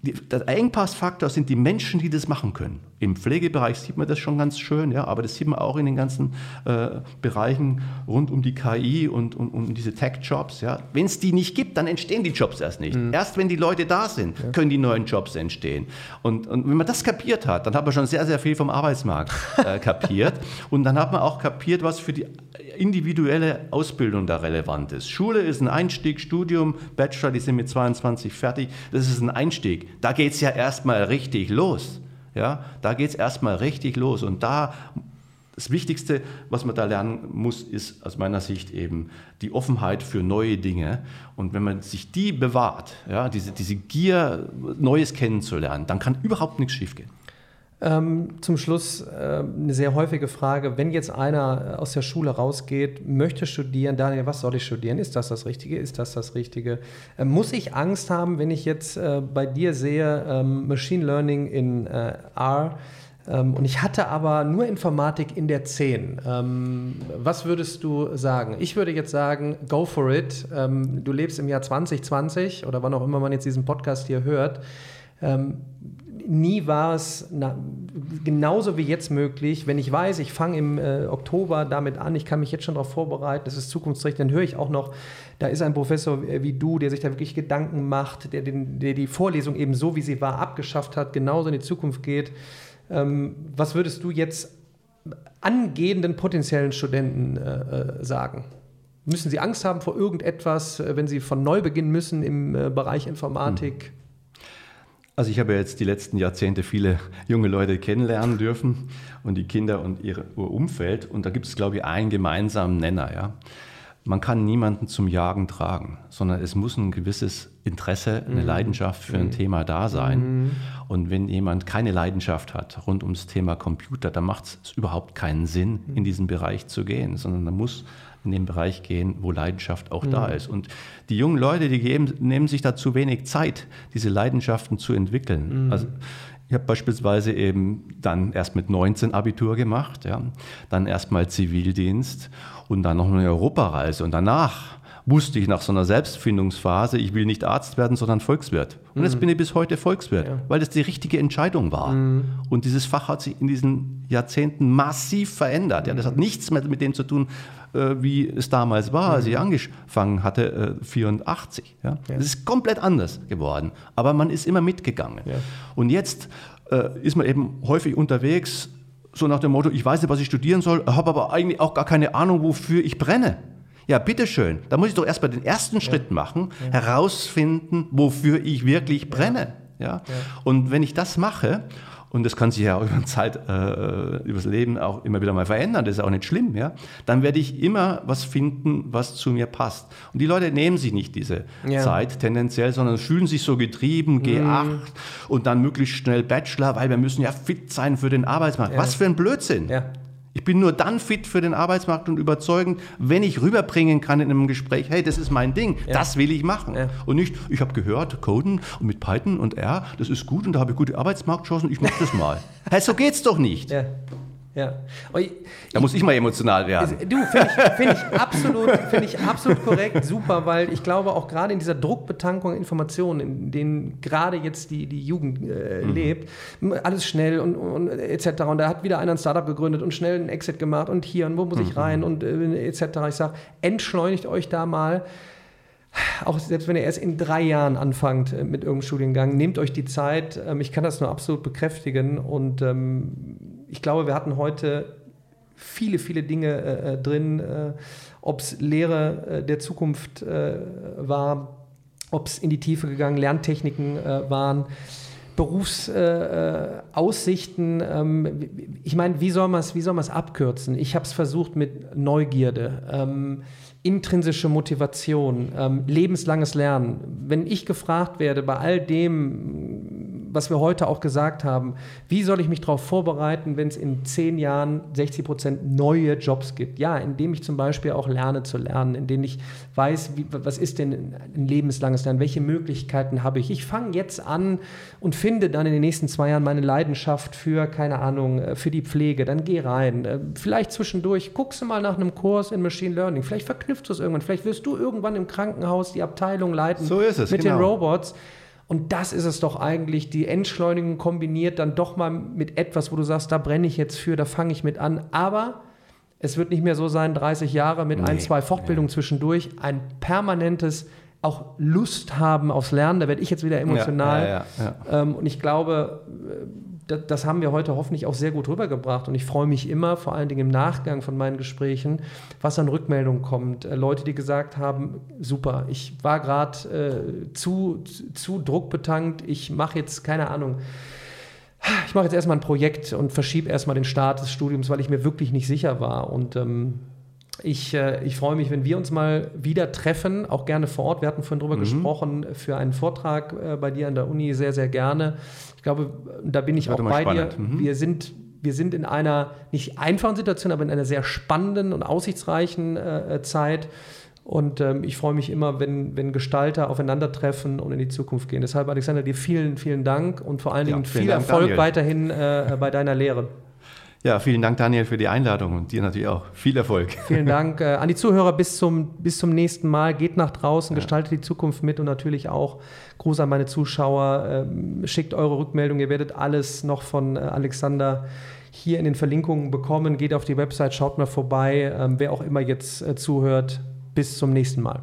Der Engpassfaktor sind die Menschen, die das machen können. Im Pflegebereich sieht man das schon ganz schön, ja, aber das sieht man auch in den ganzen äh, Bereichen rund um die KI und, und um diese Tech-Jobs. Ja. Wenn es die nicht gibt, dann entstehen die Jobs erst nicht. Mhm. Erst wenn die Leute da sind, ja. können die neuen Jobs entstehen. Und, und, wenn man das kapiert hat, dann hat man schon sehr, sehr viel vom Arbeitsmarkt äh, kapiert. Und dann hat man auch kapiert, was für die individuelle Ausbildung da relevant ist. Schule ist ein Einstieg, Studium, Bachelor, die sind mit 22 fertig. Das ist ein Einstieg. Da geht es ja erstmal richtig los. Ja, da geht es erstmal richtig los und da das Wichtigste, was man da lernen muss, ist aus meiner Sicht eben die Offenheit für neue Dinge. Und wenn man sich die bewahrt, ja, diese, diese Gier, Neues kennenzulernen, dann kann überhaupt nichts schiefgehen. Ähm, zum Schluss äh, eine sehr häufige Frage. Wenn jetzt einer aus der Schule rausgeht, möchte studieren, Daniel, was soll ich studieren? Ist das das Richtige? Ist das das Richtige? Äh, muss ich Angst haben, wenn ich jetzt äh, bei dir sehe, ähm, Machine Learning in äh, R? Ähm, und ich hatte aber nur Informatik in der 10. Ähm, was würdest du sagen? Ich würde jetzt sagen, go for it. Du lebst im Jahr 2020 oder wann auch immer man jetzt diesen Podcast hier hört. Nie war es na, genauso wie jetzt möglich. Wenn ich weiß, ich fange im äh, Oktober damit an, ich kann mich jetzt schon darauf vorbereiten, das ist zukunftsrecht, dann höre ich auch noch, da ist ein Professor wie du, der sich da wirklich Gedanken macht, der, den, der die Vorlesung eben so, wie sie war, abgeschafft hat, genauso in die Zukunft geht. Ähm, was würdest du jetzt angehenden potenziellen Studenten äh, äh, sagen? Müssen sie Angst haben vor irgendetwas, äh, wenn sie von neu beginnen müssen im äh, Bereich Informatik? Hm. Also ich habe jetzt die letzten Jahrzehnte viele junge Leute kennenlernen dürfen und die Kinder und ihr Umfeld. Und da gibt es, glaube ich, einen gemeinsamen Nenner. Ja? man kann niemanden zum Jagen tragen, sondern es muss ein gewisses Interesse, eine mhm. Leidenschaft für ein mhm. Thema da sein. Mhm. Und wenn jemand keine Leidenschaft hat rund ums Thema Computer, dann macht es überhaupt keinen Sinn, in diesen Bereich zu gehen, sondern man muss in den Bereich gehen, wo Leidenschaft auch da ist. Und die jungen Leute, die geben, nehmen sich da zu wenig Zeit, diese Leidenschaften zu entwickeln. Also ich habe beispielsweise eben dann erst mit 19 Abitur gemacht, ja, dann erstmal Zivildienst und dann noch eine Europareise. Und danach wusste ich nach so einer Selbstfindungsphase, ich will nicht Arzt werden, sondern Volkswirt. Und jetzt mhm. bin ich bis heute Volkswirt, ja. weil das die richtige Entscheidung war. Mhm. Und dieses Fach hat sich in diesen Jahrzehnten massiv verändert. Ja, das hat nichts mehr mit dem zu tun, wie es damals war, als ich mhm. angefangen hatte, äh, 84. Ja? ja. Das ist komplett anders geworden. Aber man ist immer mitgegangen. Ja. Und jetzt äh, ist man eben häufig unterwegs, so nach dem Motto, ich weiß nicht, was ich studieren soll, habe aber eigentlich auch gar keine Ahnung, wofür ich brenne. Ja, bitteschön. Da muss ich doch erstmal den ersten ja. Schritt machen, herausfinden, wofür ich wirklich brenne. Ja. Und wenn ich das mache, und das kann sich ja auch über Zeit, äh, übers Leben auch immer wieder mal verändern, das ist auch nicht schlimm, ja, dann werde ich immer was finden, was zu mir passt. Und die Leute nehmen sich nicht diese ja. Zeit tendenziell, sondern fühlen sich so getrieben, G8 mhm. und dann möglichst schnell Bachelor, weil wir müssen ja fit sein für den Arbeitsmarkt. Ja. Was für ein Blödsinn. Ja. Ich bin nur dann fit für den Arbeitsmarkt und überzeugend, wenn ich rüberbringen kann in einem Gespräch, hey, das ist mein Ding, ja. das will ich machen. Ja. Und nicht, ich habe gehört, Coden und mit Python und R, das ist gut und da habe ich gute Arbeitsmarktchancen, ich mache das mal. hey, so geht's doch nicht. Ja. Ja. Ich, da muss ich mal emotional werden. Du, finde ich, find ich, absolut, find ich absolut korrekt, super, weil ich glaube auch gerade in dieser Druckbetankung Informationen, in denen gerade jetzt die, die Jugend äh, mhm. lebt, alles schnell und, und etc. Und da hat wieder einer ein Startup gegründet und schnell einen Exit gemacht und hier und wo muss ich mhm. rein und äh, etc. Ich sage, entschleunigt euch da mal auch selbst wenn ihr erst in drei Jahren anfangt äh, mit irgendeinem Studiengang, nehmt euch die Zeit. Ähm, ich kann das nur absolut bekräftigen und ähm, ich glaube, wir hatten heute viele, viele Dinge äh, äh drin, äh, ob es Lehre äh, der Zukunft äh, war, ob es in die Tiefe gegangen, Lerntechniken äh, waren. Berufsaussichten, ähm, ich meine, wie soll man es abkürzen? Ich habe es versucht mit Neugierde. Ähm, intrinsische Motivation, ähm, lebenslanges Lernen. Wenn ich gefragt werde bei all dem, was wir heute auch gesagt haben, wie soll ich mich darauf vorbereiten, wenn es in zehn Jahren 60 Prozent neue Jobs gibt? Ja, indem ich zum Beispiel auch lerne zu lernen, indem ich weiß, wie, was ist denn ein lebenslanges Lernen, welche Möglichkeiten habe ich. Ich fange jetzt an und finde dann in den nächsten zwei Jahren meine Leidenschaft für, keine Ahnung, äh, für die Pflege. Dann geh rein. Äh, vielleicht zwischendurch guckst du mal nach einem Kurs in Machine Learning. Vielleicht verknüpfst du es irgendwann. Vielleicht wirst du irgendwann im Krankenhaus die Abteilung leiten so ist es, mit genau. den Robots. Und das ist es doch eigentlich, die Entschleunigung kombiniert dann doch mal mit etwas, wo du sagst, da brenne ich jetzt für, da fange ich mit an. Aber es wird nicht mehr so sein, 30 Jahre mit nee, ein, zwei Fortbildungen nee. zwischendurch, ein permanentes auch Lust haben aufs Lernen, da werde ich jetzt wieder emotional. Ja, ja, ja, ähm, und ich glaube, das haben wir heute hoffentlich auch sehr gut rübergebracht. Und ich freue mich immer, vor allen Dingen im Nachgang von meinen Gesprächen, was an Rückmeldungen kommt. Äh, Leute, die gesagt haben, super, ich war gerade äh, zu, zu druckbetankt, ich mache jetzt, keine Ahnung, ich mache jetzt erstmal ein Projekt und verschiebe erstmal den Start des Studiums, weil ich mir wirklich nicht sicher war. Und ähm, ich, äh, ich freue mich, wenn wir uns mal wieder treffen, auch gerne vor Ort. Wir hatten vorhin drüber mhm. gesprochen, für einen Vortrag äh, bei dir an der Uni sehr, sehr gerne. Ich glaube, da bin ich auch bei spannend. dir. Mhm. Wir sind wir sind in einer nicht einfachen Situation, aber in einer sehr spannenden und aussichtsreichen äh, Zeit. Und ähm, ich freue mich immer, wenn, wenn Gestalter aufeinandertreffen und in die Zukunft gehen. Deshalb, Alexander, dir vielen, vielen Dank und vor allen Dingen ja, viel Dank, Erfolg Daniel. weiterhin äh, bei deiner Lehre. Ja, vielen Dank, Daniel, für die Einladung und dir natürlich auch. Viel Erfolg. Vielen Dank äh, an die Zuhörer. Bis zum, bis zum nächsten Mal. Geht nach draußen, ja. gestaltet die Zukunft mit und natürlich auch Gruß an meine Zuschauer. Ähm, schickt eure Rückmeldung. Ihr werdet alles noch von äh, Alexander hier in den Verlinkungen bekommen. Geht auf die Website, schaut mal vorbei. Ähm, wer auch immer jetzt äh, zuhört, bis zum nächsten Mal.